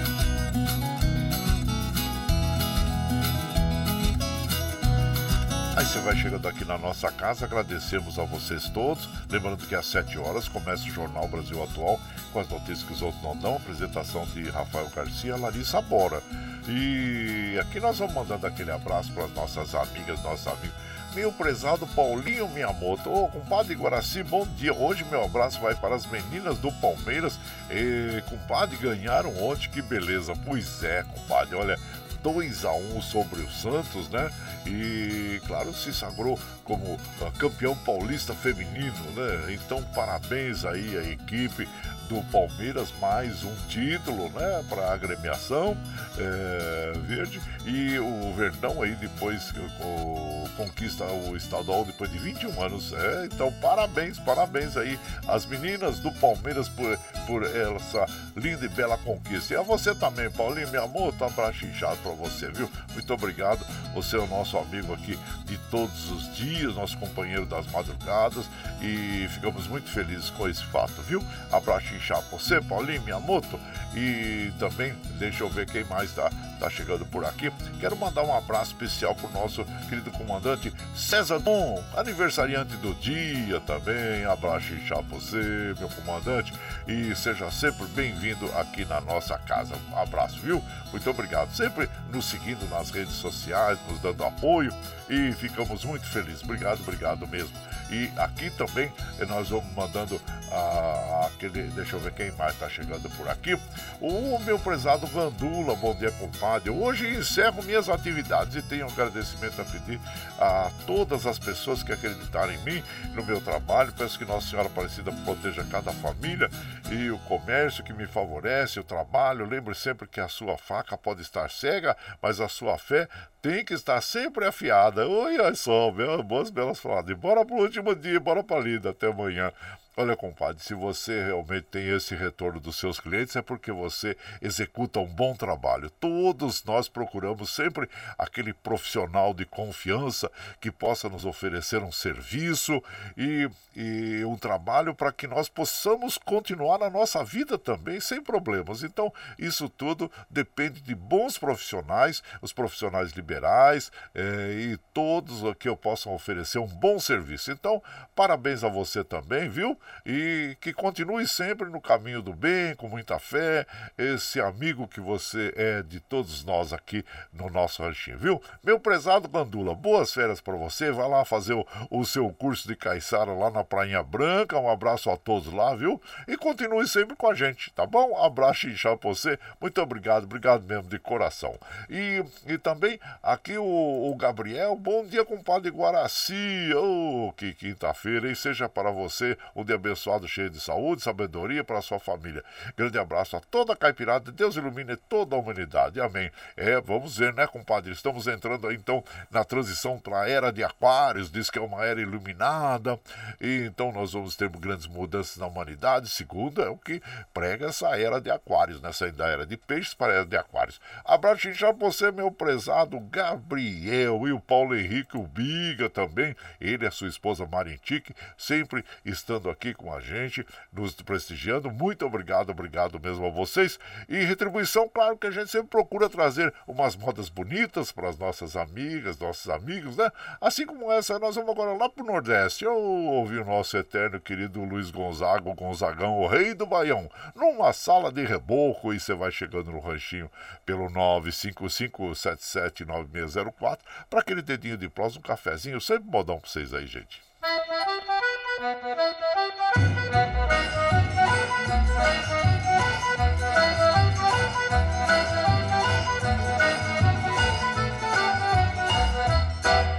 Você vai chegando aqui na nossa casa, agradecemos a vocês todos. Lembrando que às 7 horas começa o Jornal Brasil Atual com as notícias que os outros não dão. Apresentação de Rafael Garcia, Larissa Bora. E aqui nós vamos mandando aquele abraço para as nossas amigas, nossos amigos. Meu prezado Paulinho Miyamoto, ô compadre Guaraci, bom dia. Hoje meu abraço vai para as meninas do Palmeiras. E, compadre, ganharam ontem, que beleza. Pois é, compadre, olha, 2 a 1 sobre o Santos, né? E, claro, se sagrou como ah, campeão paulista feminino, né? Então, parabéns aí à equipe do Palmeiras, mais um título, né, para a agremiação é, verde. E o Verdão aí depois o, conquista o estadual depois de 21 anos. É, então, parabéns, parabéns aí às meninas do Palmeiras por, por essa linda e bela conquista. E a você também, Paulinho, meu amor, tá abraço inchado para você, viu? Muito obrigado. Você é o nosso amigo aqui de todos os dias, nosso companheiro das madrugadas e ficamos muito felizes com esse fato, viu? Abraço inchado você, Paulinho, minha moto e também, deixa eu ver quem mais tá, tá chegando por aqui. Quero mandar um abraço especial pro nosso querido comandante César Dom, aniversariante do dia também. Abraço inchado você, meu comandante, e seja sempre bem-vindo aqui na nossa casa. Um abraço, viu? Muito obrigado. Sempre nos seguindo nas redes sociais, nos dando apoio e ficamos muito felizes. Obrigado, obrigado mesmo. E aqui também nós vamos mandando ah, aquele. Deixa eu ver quem mais está chegando por aqui. O meu prezado Gandula, bom dia, compadre. Hoje encerro minhas atividades e tenho um agradecimento a pedir a todas as pessoas que acreditaram em mim, no meu trabalho. Peço que Nossa Senhora Aparecida proteja cada família e o comércio que me favorece, o trabalho. Lembre sempre que a sua faca pode estar cega, mas a sua fé tem que estar sempre afiada. Oi, olha só, boas belas faladas. Bora pro último dia, bora pra lida. Até amanhã. Olha, compadre, se você realmente tem esse retorno dos seus clientes, é porque você executa um bom trabalho. Todos nós procuramos sempre aquele profissional de confiança que possa nos oferecer um serviço e, e um trabalho para que nós possamos continuar na nossa vida também sem problemas. Então, isso tudo depende de bons profissionais, os profissionais liberais eh, e todos que eu possam oferecer um bom serviço. Então, parabéns a você também, viu? E que continue sempre no caminho do bem, com muita fé, esse amigo que você é de todos nós aqui no nosso ranchinho, viu? Meu prezado Bandula, boas férias para você, vai lá fazer o, o seu curso de caiçara lá na Prainha Branca, um abraço a todos lá, viu? E continue sempre com a gente, tá bom? Abraço e para você, muito obrigado, obrigado mesmo de coração. E, e também aqui o, o Gabriel, bom dia, compadre Guaraci, oh, que quinta-feira, e seja para você um dia abençoado, cheio de saúde, sabedoria para sua família. Grande abraço a toda a caipirada. Deus ilumine toda a humanidade. Amém. É, vamos ver, né, compadre? Estamos entrando então na transição para a era de Aquários. Diz que é uma era iluminada. E então nós vamos ter grandes mudanças na humanidade. Segundo, é o que prega essa era de Aquários, nessa da era de peixes para a era de Aquários. Abraço já você, meu prezado Gabriel e o Paulo Henrique, o Biga também. Ele e a sua esposa Marintique, sempre estando aqui com a gente, nos prestigiando. Muito obrigado, obrigado mesmo a vocês. E retribuição, claro que a gente sempre procura trazer umas modas bonitas para as nossas amigas, nossos amigos, né? Assim como essa, nós vamos agora lá para o Nordeste. Eu ouvi o nosso eterno querido Luiz Gonzaga, o Gonzagão, o rei do Baião, numa sala de reboco e você vai chegando no ranchinho pelo 955779604 para aquele dedinho de prós, um cafezinho, sempre modão para vocês aí, gente.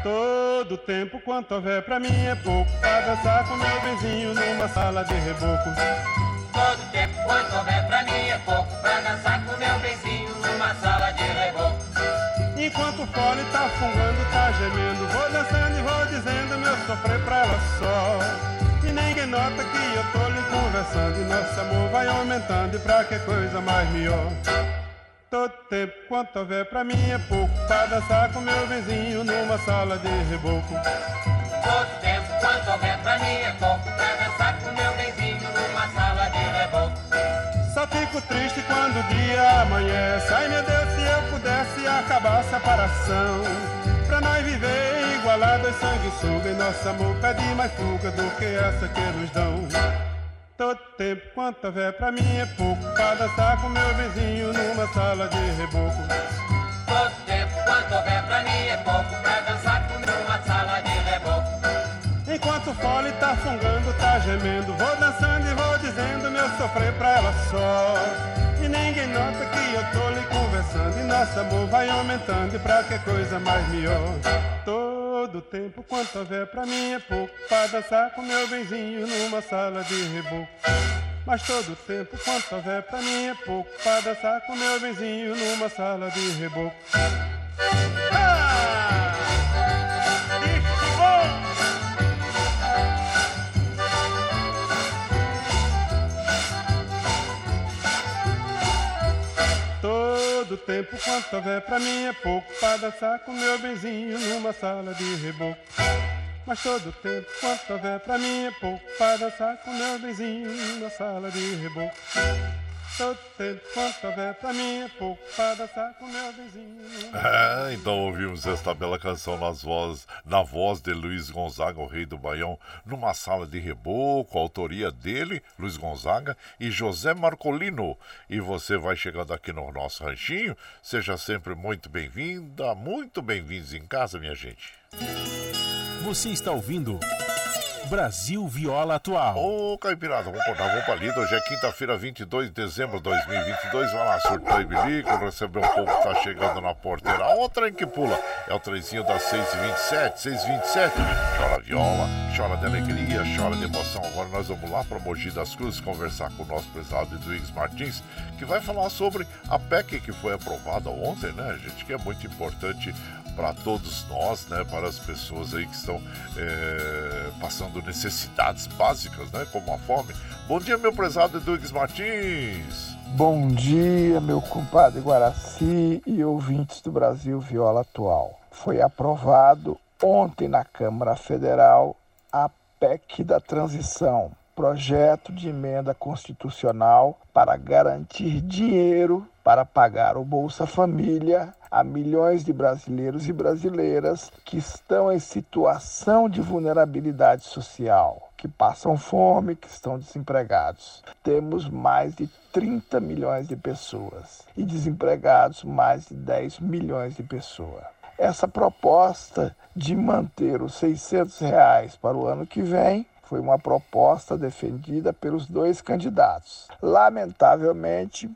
Todo tempo quanto houver pra mim é pouco. Pra dançar com meu vizinho numa sala de reboco. Todo tempo quanto houver pra mim é pouco. Pra dançar com meu vizinho numa sala de reboco. Enquanto o fole tá fungando, tá gemendo sofrer pra ela só. E ninguém nota que eu tô lhe conversando. E nosso amor vai aumentando. E pra que coisa mais melhor? Todo tempo quanto houver pra mim é pouco. Pra dançar com meu vizinho numa sala de reboco. Todo tempo quanto houver pra mim é pouco. Pra dançar com meu vizinho numa sala de reboco. Só fico triste quando o dia amanhece Ai meu Deus, se eu pudesse acabar a separação Pra nós viver igualados, sanguessuga E nosso amor pede mais fuga do que essa que nos dão. Todo tempo quanto houver pra mim é pouco Pra dançar com meu vizinho numa sala de reboco. Todo tempo quanto houver pra mim é pouco Pra dançar com numa sala de reboco. Enquanto o fole tá fungando, tá gemendo Vou dançando e vou dizendo meu sofrer pra ela só. E ninguém nota que eu tô lhe conversando E nosso amor vai aumentando e pra que coisa mais melhor? Todo tempo quanto houver pra mim é pouco Pra dançar com meu benzinho numa sala de reboco Mas todo tempo quanto houver pra mim é pouco Pra dançar com meu benzinho numa sala de reboco ah! Tempo quanto houver pra mim é pouco Pra dançar com meu benzinho numa sala de reboco. Mas todo tempo quanto houver pra mim é pouco Pra dançar com meu benzinho numa sala de reboco Todo pra é pouco Pra dançar com meu benzinho numa É, então ouvimos esta bela canção nas voz, na voz de Luiz Gonzaga, o rei do Baião, numa sala de reboco, autoria dele, Luiz Gonzaga, e José Marcolino. E você vai chegando aqui no nosso ranchinho, seja sempre muito bem-vinda, muito bem-vindos em casa, minha gente. Você está ouvindo Brasil Viola Atual. Ô, Caipirada, vamos cortar, vamos pra lida. Hoje é quinta-feira, 22 de dezembro de 2022. Vai lá, surtou e bilico, receber um povo que tá chegando na porteira. Ó, o trem que pula. É o trenzinho das 6h27, 6h27. Chora viola, chora de alegria, chora de emoção. Agora nós vamos lá pra Mogi das Cruzes conversar com o nosso prezado Edwigs Martins, que vai falar sobre a PEC que foi aprovada ontem, né, gente? Que é muito importante para todos nós, né, para as pessoas aí que estão é, passando necessidades básicas, né, como a fome. Bom dia, meu prezado Eduardo Martins. Bom dia, meu compadre Guaraci e ouvintes do Brasil Viola Atual. Foi aprovado ontem na Câmara Federal a PEC da Transição, projeto de emenda constitucional para garantir dinheiro para pagar o Bolsa Família a milhões de brasileiros e brasileiras que estão em situação de vulnerabilidade social, que passam fome, que estão desempregados. Temos mais de 30 milhões de pessoas e desempregados mais de 10 milhões de pessoas. Essa proposta de manter os 600 reais para o ano que vem foi uma proposta defendida pelos dois candidatos. Lamentavelmente,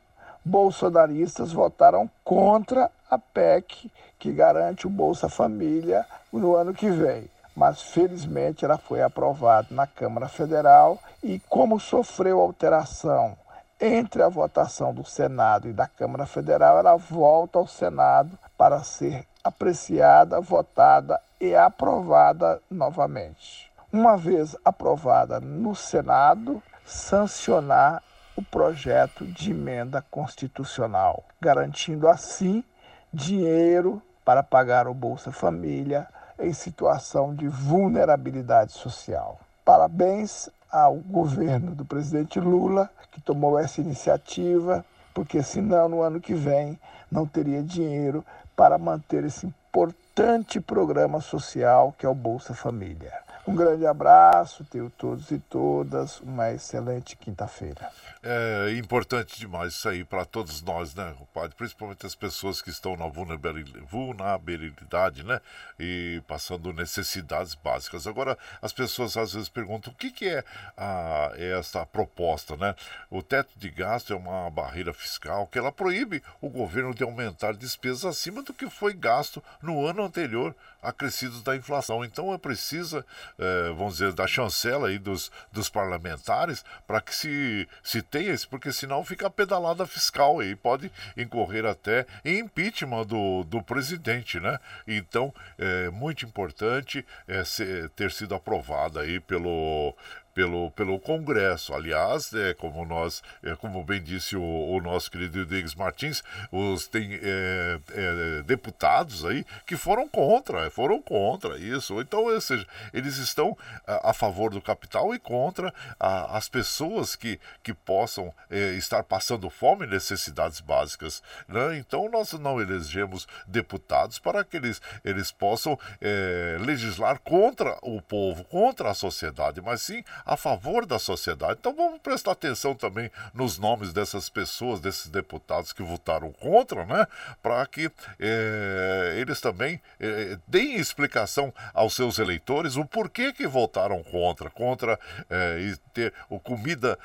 bolsonaristas votaram contra a PEC que garante o Bolsa Família no ano que vem. Mas felizmente ela foi aprovada na Câmara Federal e, como sofreu alteração entre a votação do Senado e da Câmara Federal, ela volta ao Senado para ser apreciada, votada e aprovada novamente. Uma vez aprovada no Senado, sancionar o projeto de emenda constitucional, garantindo assim dinheiro para pagar o Bolsa Família em situação de vulnerabilidade social. Parabéns ao governo do presidente Lula, que tomou essa iniciativa, porque senão no ano que vem não teria dinheiro para manter esse importante programa social que é o Bolsa Família. Um grande abraço, tenho todos e todas uma excelente quinta-feira. É importante demais isso aí para todos nós, né, padre? Principalmente as pessoas que estão na vulnerabilidade, né? E passando necessidades básicas. Agora, as pessoas às vezes perguntam o que, que é a, essa proposta, né? O teto de gasto é uma barreira fiscal que ela proíbe o governo de aumentar despesas acima do que foi gasto no ano anterior acrescidos da inflação. Então é precisa, é, vamos dizer, da chancela aí dos, dos parlamentares para que se, se tenha isso, porque senão fica a pedalada fiscal e pode incorrer até em impeachment do, do presidente, né? Então é muito importante é, ser, ter sido aprovada aí pelo, pelo, pelo Congresso. Aliás, é, como nós, é, como bem disse o, o nosso querido Diggs Martins, os tem é, é, deputados aí que foram contra, foram contra isso. Então, ou seja, eles estão a, a favor do capital e contra a, as pessoas que, que possam é, estar passando fome e necessidades básicas. Né? Então, nós não elegemos deputados para que eles, eles possam é, legislar contra o povo, contra a sociedade, mas sim a favor da sociedade. Então vamos prestar atenção também nos nomes dessas pessoas, desses deputados que votaram contra, né? Para que é, eles também é, deem explicação aos seus eleitores o porquê que votaram contra, contra é, e ter o comida,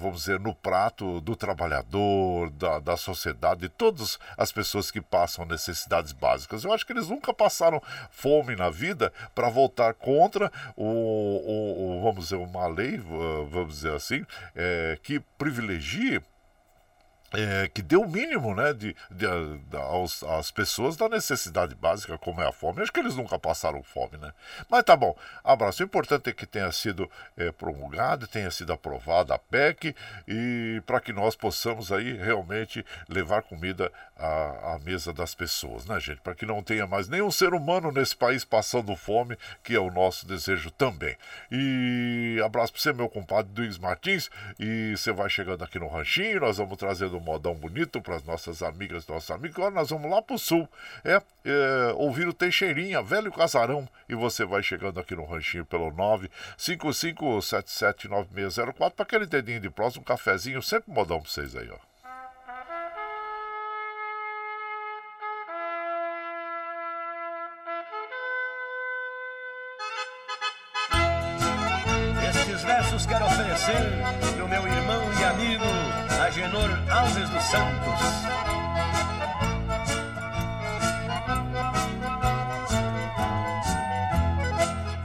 vamos dizer, no prato do trabalhador, da, da sociedade, de todas as pessoas que passam necessidades básicas. Eu acho que eles nunca passaram fome na vida para votar contra o, o, o vamos dizer, uma lei, vamos dizer assim, é, que privilegie é, que dê o mínimo né, de, de, de, aos, às pessoas da necessidade básica, como é a fome. Acho que eles nunca passaram fome, né? Mas tá bom. Abraço. O importante é que tenha sido é, promulgado, tenha sido aprovada a PEC e para que nós possamos aí realmente levar comida à, à mesa das pessoas, né, gente? Para que não tenha mais nenhum ser humano nesse país passando fome, que é o nosso desejo também. E abraço para você, meu compadre Luiz Martins. E você vai chegando aqui no Ranchinho, nós vamos trazendo modão bonito para as nossas amigas, nossos amigos. Agora nós vamos lá para o sul, é, é, ouvir o Teixeirinha, velho casarão. E você vai chegando aqui no ranchinho pelo 955779604 para aquele dedinho de próximo, um cafezinho, sempre modão para vocês aí, ó. Quero oferecer pro meu irmão e amigo Agenor Alves dos Santos.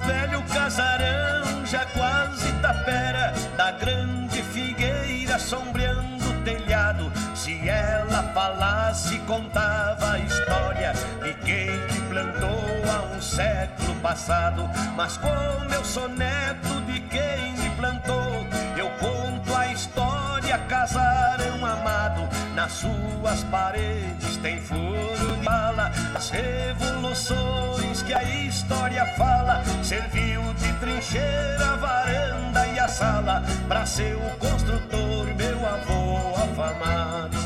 Velho casarão, já quase tapera, da grande figueira sombreando o telhado. Se ela falasse, contava a história de quem te plantou há um século passado. Mas como eu sou neto de quem me plantou, casarão amado. Nas suas paredes tem furo de bala, as revoluções que a história fala. Serviu de trincheira, varanda e a sala, pra ser o construtor, meu avô afamado.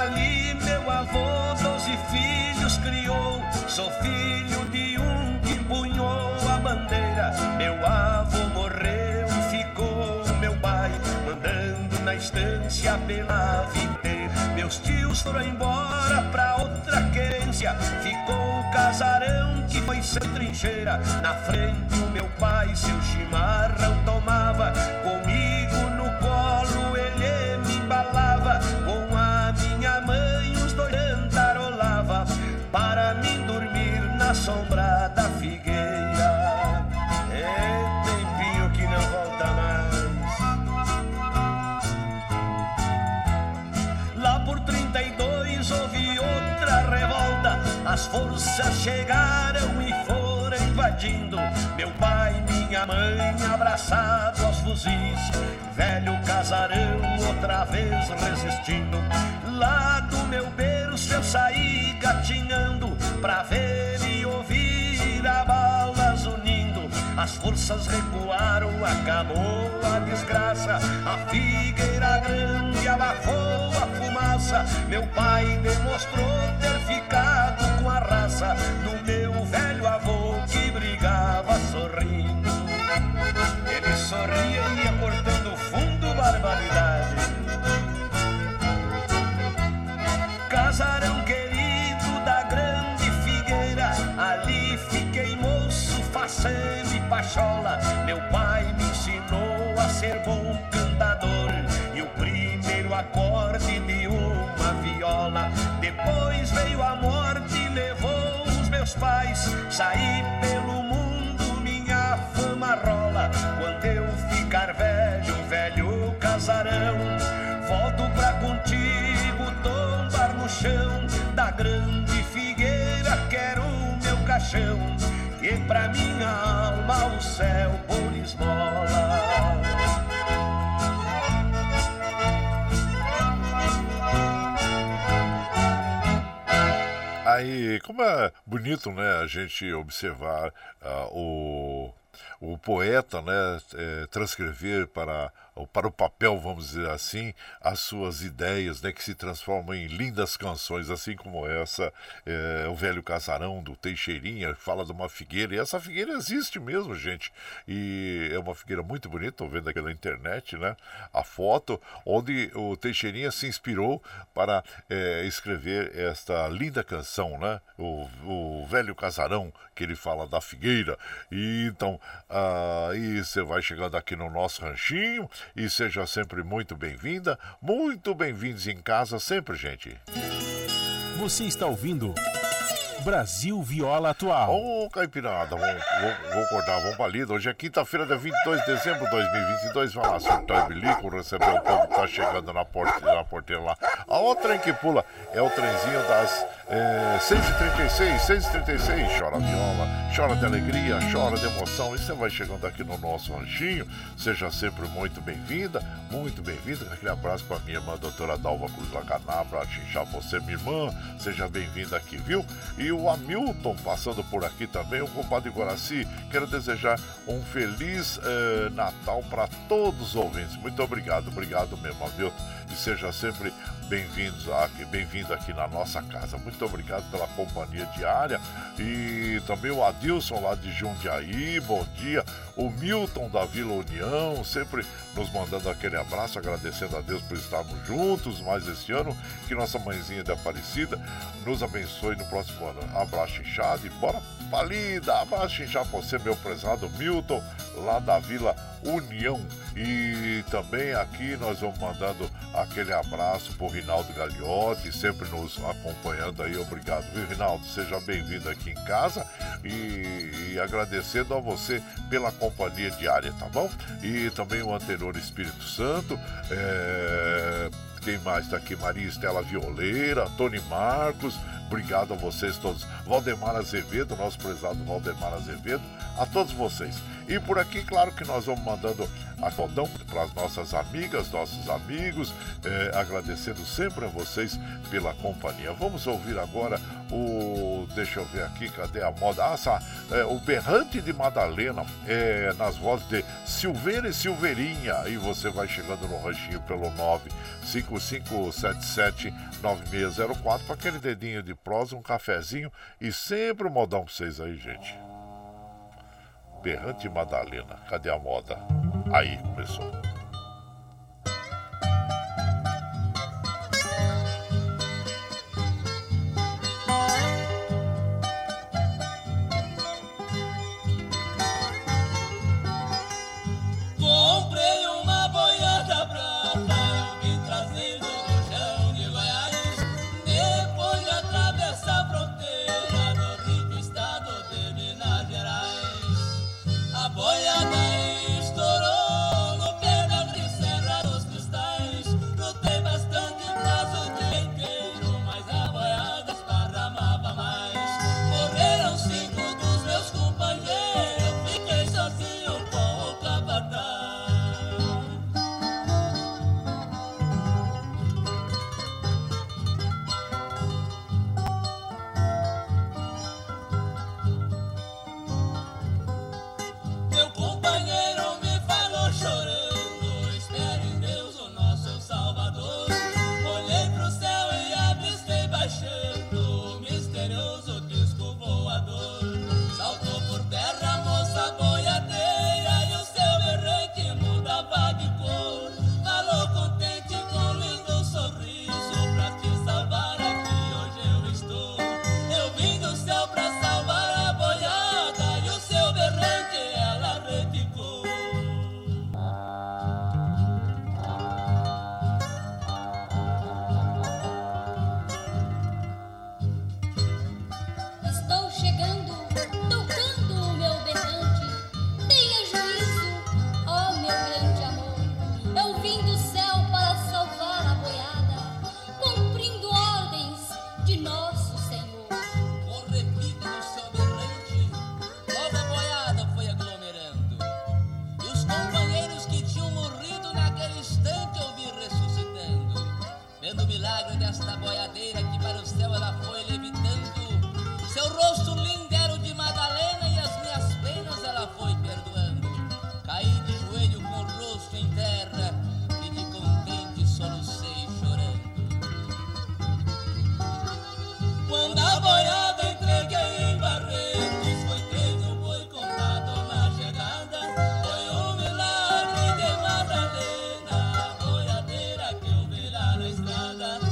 Ali meu avô doze filhos criou, sou filho de um empunhou a bandeira. Meu avô morreu, ficou meu pai, mandando na estância pela vida inteira. Meus tios foram embora pra outra querência, ficou o casarão que foi sem trincheira. Na frente o meu pai seu chimarrão tomava, comigo no forças chegaram e foram invadindo. Meu pai e minha mãe abraçados aos fuzis. Velho casarão outra vez resistindo. Lá do meu berço eu saí gatinhando pra ver e ouvir a unindo. As forças recuaram, acabou a desgraça. A figueira grande abafou a fumaça. Meu pai demonstrou ter ficado com a raça do meu velho avô que brigava sorrindo. Ele sorria e ia cortando fundo barbaridade. Pachola. Meu pai me ensinou a ser bom cantador e o primeiro acorde de uma viola. Depois veio a morte e levou os meus pais. Saí pelo mundo, minha fama rola. Quando eu ficar velho, velho casarão, volto pra contigo tombar no chão da grande figueira. Quero o meu caixão e pra minha alma o céu por esmola. Aí, como é bonito, né, a gente observar ah, o, o poeta, né, eh, transcrever para para o papel, vamos dizer assim, as suas ideias, né, que se transformam em lindas canções, assim como essa, é, o velho casarão do Teixeirinha, fala de uma figueira, e essa figueira existe mesmo, gente, e é uma figueira muito bonita, estou vendo aqui na internet, né, a foto, onde o Teixeirinha se inspirou para é, escrever esta linda canção, né, o, o velho casarão, que ele fala da figueira, e então, aí você vai chegando aqui no nosso ranchinho, e seja sempre muito bem-vinda, muito bem-vindos em casa sempre, gente. Você está ouvindo Brasil Viola Atual. Ô, oh, Caipirada, vamos, acordar, vamos pra lida. Hoje é quinta-feira, dia 22 de dezembro de 2022. Vai lá, surtar bilico, receber o povo que tá chegando na, porta, na porteira lá. A outra trem que pula é o trenzinho das é, 6h36, 6h36. Chora viola, chora de alegria, chora de emoção. E você vai chegando aqui no nosso ranchinho. Seja sempre muito bem-vinda, muito bem-vinda. Aquele abraço pra minha irmã, doutora Dalva Cruz Lacaná, pra xinchar você, minha irmã. Seja bem-vinda aqui, viu? E o Hamilton passando por aqui também, o compadre Guaraci. Quero desejar um feliz eh, Natal para todos os ouvintes. Muito obrigado, obrigado mesmo, Hamilton. E seja sempre bem-vindos aqui, bem-vindo aqui na nossa casa. Muito obrigado pela companhia diária e também o Adilson lá de Jundiaí, bom dia. O Milton da Vila União, sempre nos mandando aquele abraço, agradecendo a Deus por estarmos juntos mais esse ano. Que nossa mãezinha de Aparecida nos abençoe no próximo ano. Abraço inchado e bora palida. Abraço inchado pra você, meu prezado Milton, lá da Vila União. E também aqui nós vamos mandando aquele abraço pro Rinaldo Gagliotti, sempre nos acompanhando aí. Obrigado, viu, Rinaldo? Seja bem-vindo aqui em casa e, e, agradecendo a você pela companhia diária, tá bom? E também o anterior Espírito Santo. É... Quem mais está aqui? Maria Estela Violeira, Tony Marcos, obrigado a vocês todos. Valdemar Azevedo, nosso prezado Valdemar Azevedo, a todos vocês. E por aqui, claro que nós vamos mandando a codão para as nossas amigas, nossos amigos, é, agradecendo sempre a vocês pela companhia. Vamos ouvir agora o. Deixa eu ver aqui, cadê a moda? Ah, essa, é, o Berrante de Madalena, é, nas vozes de Silveira e Silveirinha. E você vai chegando no ranchinho pelo 955779604 para aquele dedinho de prosa, um cafezinho e sempre um modão para vocês aí, gente. Berrante Madalena. Cadê a moda? Aí começou. nada.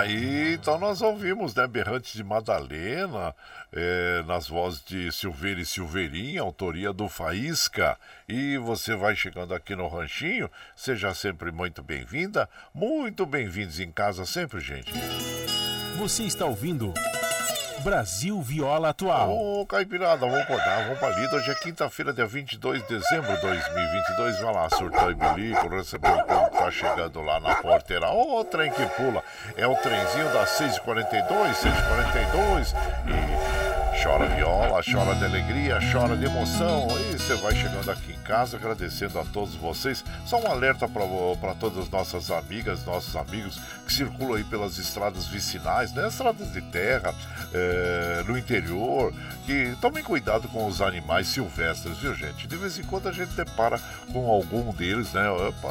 Aí, então nós ouvimos, né, Berrantes de Madalena, é, nas vozes de Silveira e Silveirinha, autoria do Faísca. E você vai chegando aqui no Ranchinho, seja sempre muito bem-vinda, muito bem-vindos em casa sempre, gente. Você está ouvindo Brasil Viola Atual. Ô, Caipirada, vamos acordar, vamos pra lida. Hoje é quinta-feira, dia 22 de dezembro de 2022. Vai lá, surtou e bilico, recebeu o povo que tá chegando lá na porteira. Ô, trem que pula. É o trenzinho das 6h42, 6h42. E chora viola, chora de alegria, chora de emoção. E você vai chegando aqui em casa agradecendo a todos vocês. Só um alerta para todas as nossas amigas, nossos amigos que circulam aí pelas estradas vicinais, né? Estradas de terra, é, no interior, que tomem cuidado com os animais silvestres, viu gente? De vez em quando a gente depara com algum deles, né?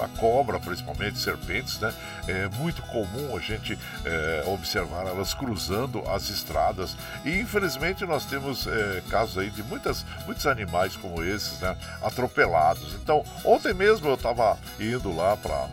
A cobra, principalmente, serpentes, né? É muito comum a gente é, observar elas cruzando as estradas. E infelizmente nós temos é, casos aí de muitas, muitos animais como esses, né? Atropelados. Então, ontem mesmo eu estava indo lá para.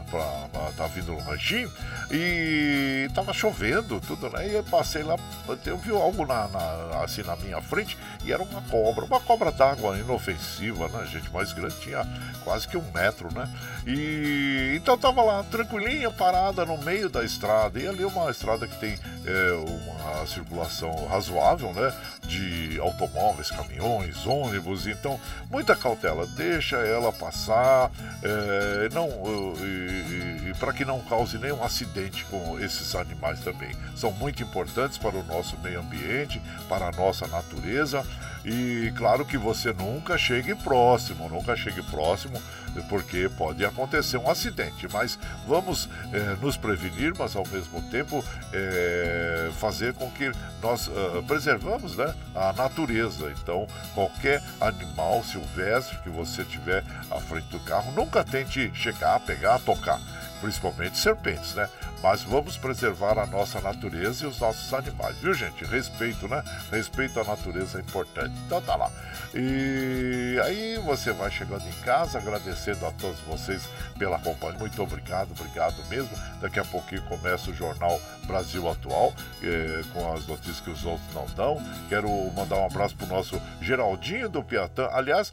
Tava vindo no ranchinho e tava chovendo, tudo, né? E eu passei lá, eu vi algo na, na, assim na minha frente e era uma cobra, uma cobra d'água inofensiva, né, gente? Mais grande, tinha quase que um metro, né? E então tava lá tranquilinha, parada no meio da estrada. E ali é uma estrada que tem é, uma circulação razoável, né? De automóveis, caminhões, ônibus. Então, muita cautela, deixa ela passar, é, não, e, e, e para que não cause nenhum acidente com esses animais também. São muito importantes para o nosso meio ambiente, para a nossa natureza. E claro que você nunca chegue próximo, nunca chegue próximo, porque pode acontecer um acidente. Mas vamos é, nos prevenir, mas ao mesmo tempo é, fazer com que nós uh, preservamos né, a natureza. Então, qualquer animal silvestre que você tiver à frente do carro, nunca tente chegar, pegar, tocar principalmente serpentes, né? Mas vamos preservar a nossa natureza e os nossos animais, viu, gente? Respeito, né? Respeito à natureza é importante. Então tá lá. E aí você vai chegando em casa, agradecendo a todos vocês pela companhia. Muito obrigado, obrigado mesmo. Daqui a pouquinho começa o Jornal Brasil Atual, eh, com as notícias que os outros não dão. Quero mandar um abraço pro nosso Geraldinho do Piatã. Aliás,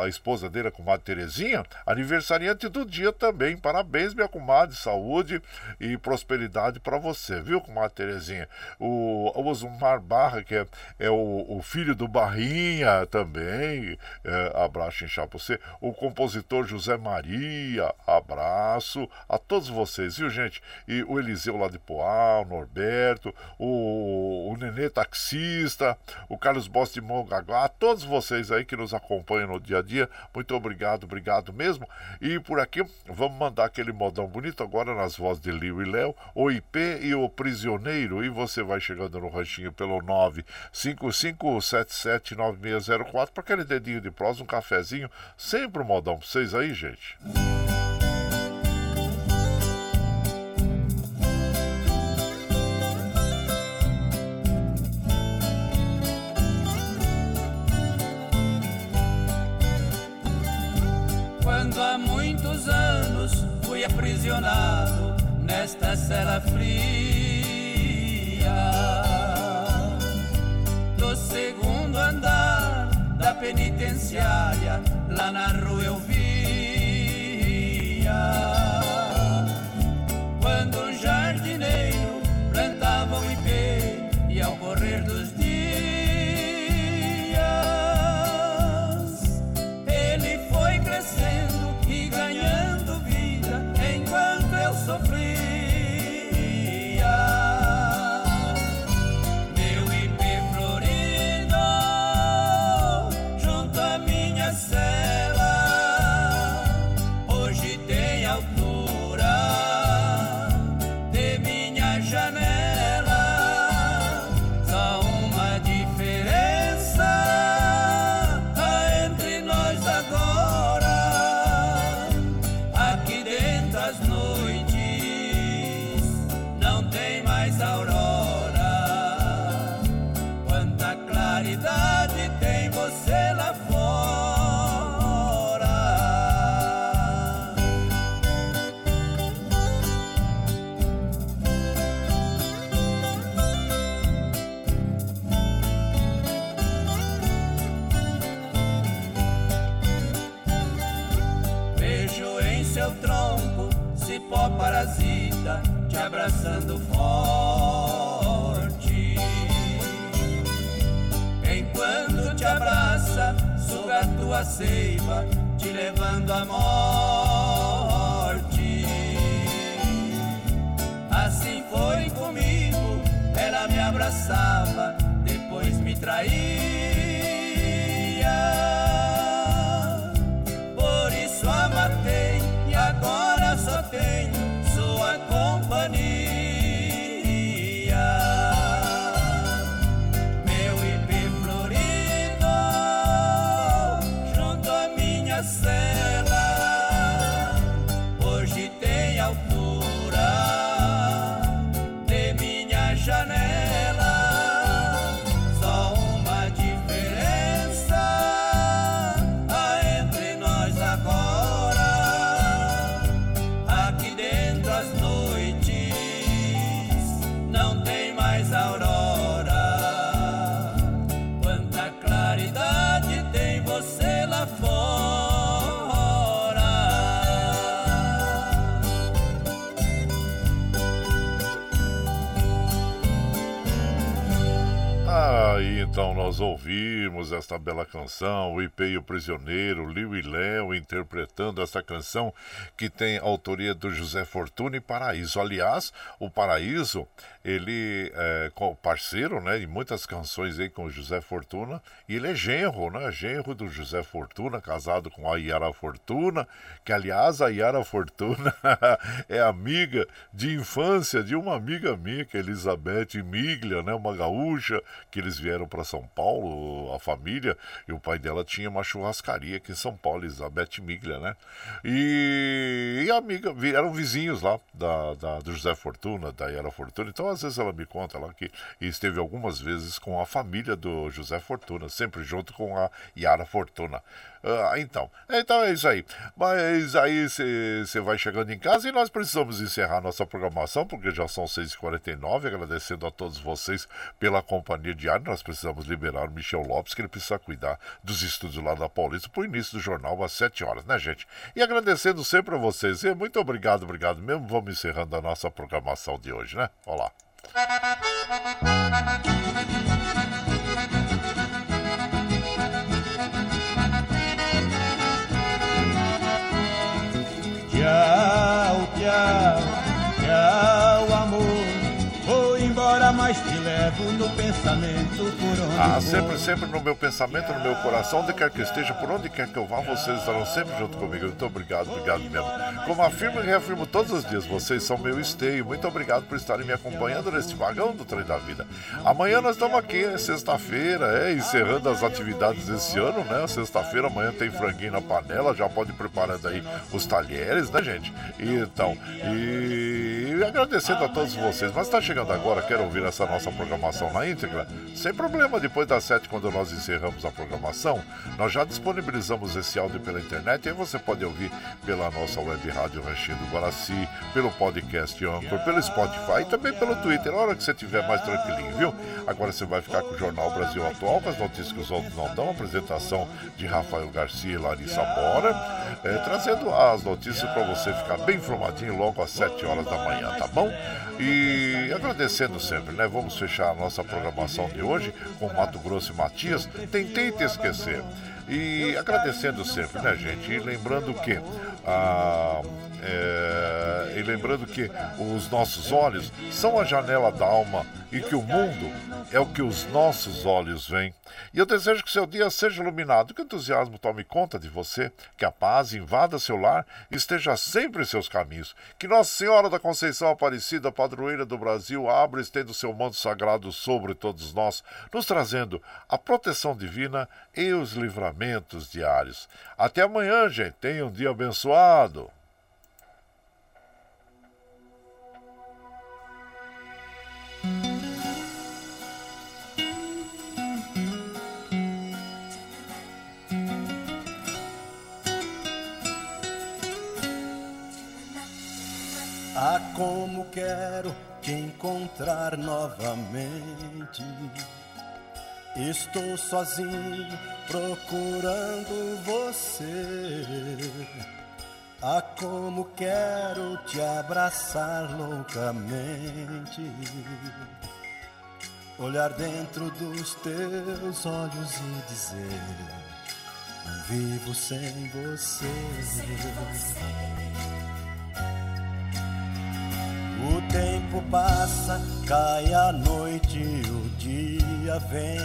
a esposa dele, a comadre Terezinha, aniversariante do dia também. Parabéns, minha comadre. Saúde e prosperidade para você, viu, comadre Terezinha? O, o Osmar Barra, que é, é o, o filho do Barrinha também, é, abraço inchar pra você. O compositor José Maria, abraço a todos vocês, viu, gente? E o Eliseu lá de Poá, o Norberto, o, o Nenê taxista, o Carlos Boss de Mongaguá, a todos vocês aí que nos acompanham no dia a dia, muito obrigado, obrigado mesmo. E por aqui, vamos mandar aquele modão bonito agora nas vozes de Liu e Léo, o IP e o Prisioneiro. E você vai chegando no ranchinho pelo 955779604 para aquele dedinho de prosa, um cafezinho. Sempre um modão pra vocês aí, gente. Quando há muitos anos fui aprisionado nesta cela fria. Do segundo andar da penitenciária, lá na rua eu via seiva, te levando à morte. Assim foi comigo, ela me abraçava, depois me traía. Ouvimos esta bela canção, o Ipe e o Prisioneiro, Liu e Léo interpretando essa canção que tem autoria do José Fortuna e Paraíso. Aliás, o Paraíso, ele é parceiro, né, de muitas canções aí com o José Fortuna, e ele é genro, né, genro do José Fortuna, casado com a Yara Fortuna, que aliás a Yara Fortuna é amiga de infância de uma amiga minha, que é Elizabeth Miglia, né, uma gaúcha, que eles vieram para são Paulo, a família, e o pai dela tinha uma churrascaria aqui em São Paulo, Elizabeth Miglia, né? E, e amiga, eram vizinhos lá da, da, do José Fortuna, da Yara Fortuna, então às vezes ela me conta lá que esteve algumas vezes com a família do José Fortuna, sempre junto com a Yara Fortuna. Ah, então, então é isso aí. Mas aí você vai chegando em casa e nós precisamos encerrar nossa programação, porque já são 6h49. Agradecendo a todos vocês pela companhia diária. Nós precisamos liberar o Michel Lopes, que ele precisa cuidar dos estúdios lá da Paulista para o início do jornal às 7 horas, né, gente? E agradecendo sempre a vocês. E muito obrigado, obrigado mesmo. Vamos encerrando a nossa programação de hoje, né? Olá. Tchau, tchau, levo no pensamento por onde Ah, sempre, sempre no meu pensamento, no meu coração, onde quer que esteja, por onde quer que eu vá, vocês estarão sempre junto comigo. Muito obrigado, obrigado mesmo. Como afirmo e reafirmo todos os dias, vocês são meu esteio. Muito obrigado por estarem me acompanhando neste vagão do trem da vida. Amanhã nós estamos aqui, é sexta-feira, é, encerrando as atividades desse ano, né? Sexta-feira, amanhã tem franguinho na panela, já pode ir preparando aí os talheres, né, gente? E, então, e agradecendo a todos vocês. Mas está chegando agora, quero ouvir essa nossa programação na íntegra? Sem problema, depois das sete, quando nós encerramos a programação, nós já disponibilizamos esse áudio pela internet e você pode ouvir pela nossa web rádio Ranchinho do Guaraci, pelo podcast Anchor, pelo Spotify e também pelo Twitter, a hora que você estiver mais tranquilinho, viu? Agora você vai ficar com o Jornal Brasil Atual, com as notícias que os outros não dão, apresentação de Rafael Garcia e Larissa Bora, é, trazendo as notícias para você ficar bem informadinho logo às sete horas da manhã, tá bom? E agradecendo sempre, né? Vamos fechar a nossa programação de hoje com Mato Grosso e Matias. Tentei te esquecer. E agradecendo sempre, né, gente? E lembrando que. Ah, é, e lembrando que os nossos olhos são a janela da alma e que o mundo é o que os nossos olhos veem. E eu desejo que seu dia seja iluminado, que o entusiasmo tome conta de você, que a paz invada seu lar e esteja sempre em seus caminhos. Que Nossa Senhora da Conceição Aparecida, padroeira do Brasil, abra e estenda o seu manto sagrado sobre todos nós, nos trazendo a proteção divina e os livramentos diários. Até amanhã, gente. Tenha um dia abençoado. Ah, como quero te encontrar novamente. Estou sozinho procurando você. Ah, como quero te abraçar loucamente, olhar dentro dos teus olhos e dizer: vivo sem você. Sem você. O tempo passa, cai a noite, o dia vem.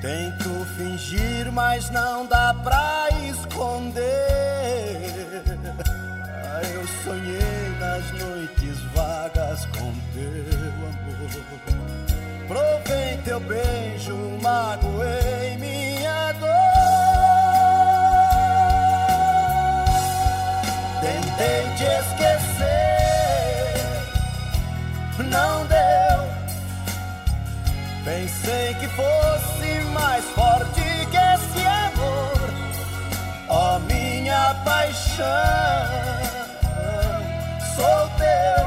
Tento fingir, mas não dá pra esconder. Ah, eu sonhei nas noites vagas com teu amor. Provei teu beijo, magoei minha dor. Tentei te esquecer, não deu. Pensei que fosse mais forte que esse amor, ó oh, minha paixão. Sou teu,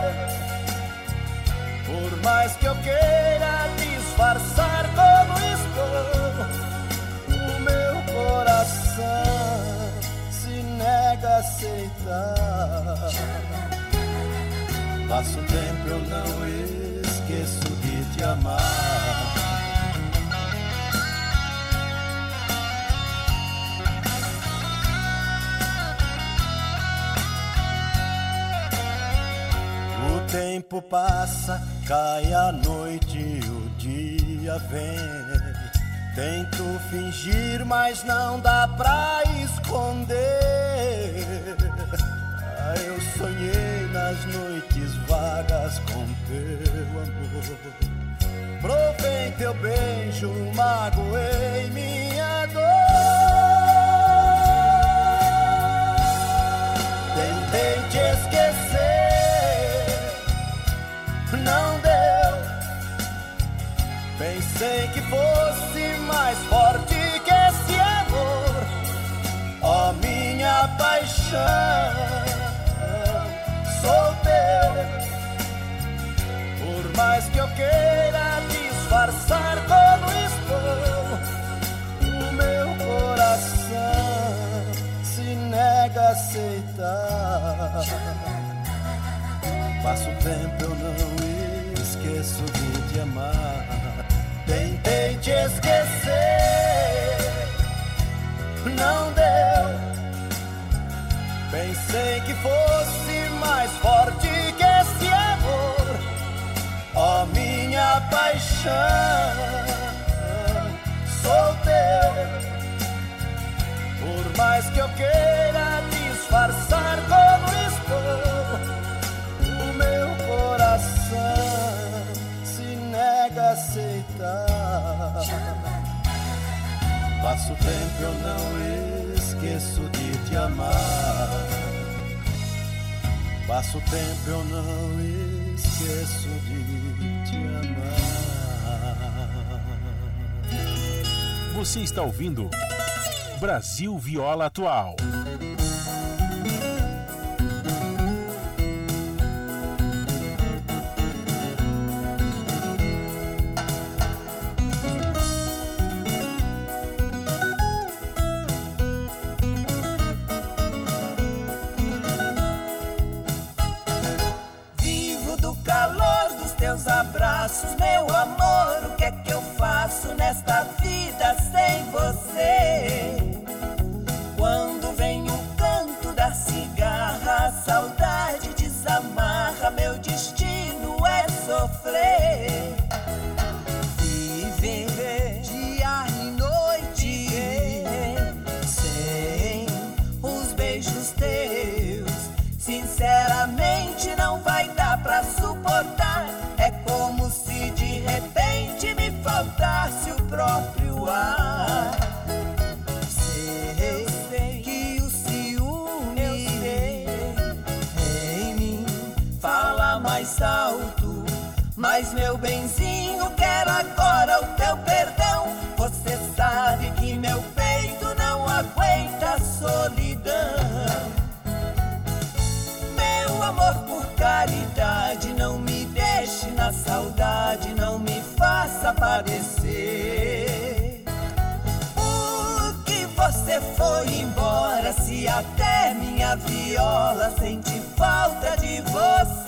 por mais que eu queira disfarçar como estou, o meu coração se nega a aceitar. Passo tempo eu não esqueço de te amar. O tempo passa, cai a noite, o dia vem. Tento fingir, mas não dá pra esconder. Ah, eu sonhei nas noites vagas com teu amor. Provei teu beijo, magoei minha dor. Tentei te esquecer, não deu. Pensei que fosse mais forte que esse amor, ó oh, minha paixão. Que eu queira disfarçar como estou, o meu coração se nega a aceitar. Passo tempo eu não esqueço de te amar. Tentei te esquecer, não deu. Pensei que fosse mais forte paixão. Sou teu, por mais que eu queira disfarçar como estou, o meu coração se nega a aceitar. Passo tempo eu não esqueço de te amar. Passo tempo eu não esqueço de te amar. Você está ouvindo Brasil Viola Atual. Teus abraços, meu amor. O que é viola sente falta de você.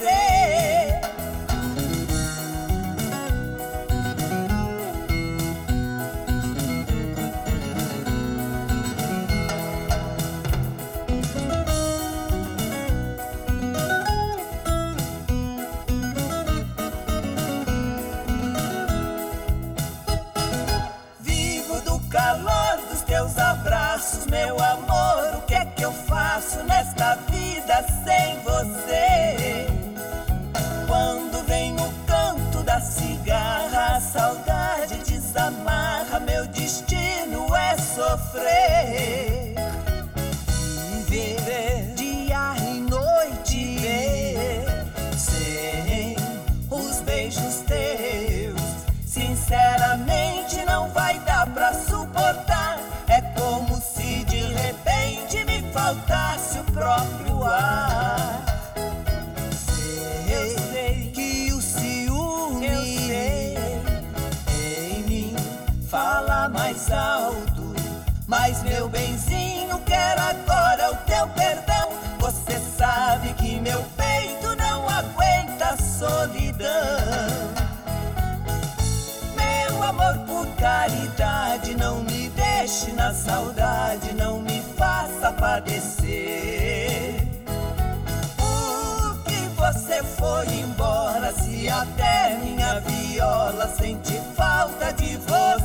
Meu benzinho, quero agora o teu perdão. Você sabe que meu peito não aguenta a solidão. Meu amor, por caridade, não me deixe na saudade, não me faça padecer. Por que você foi embora se até minha viola sente falta de você?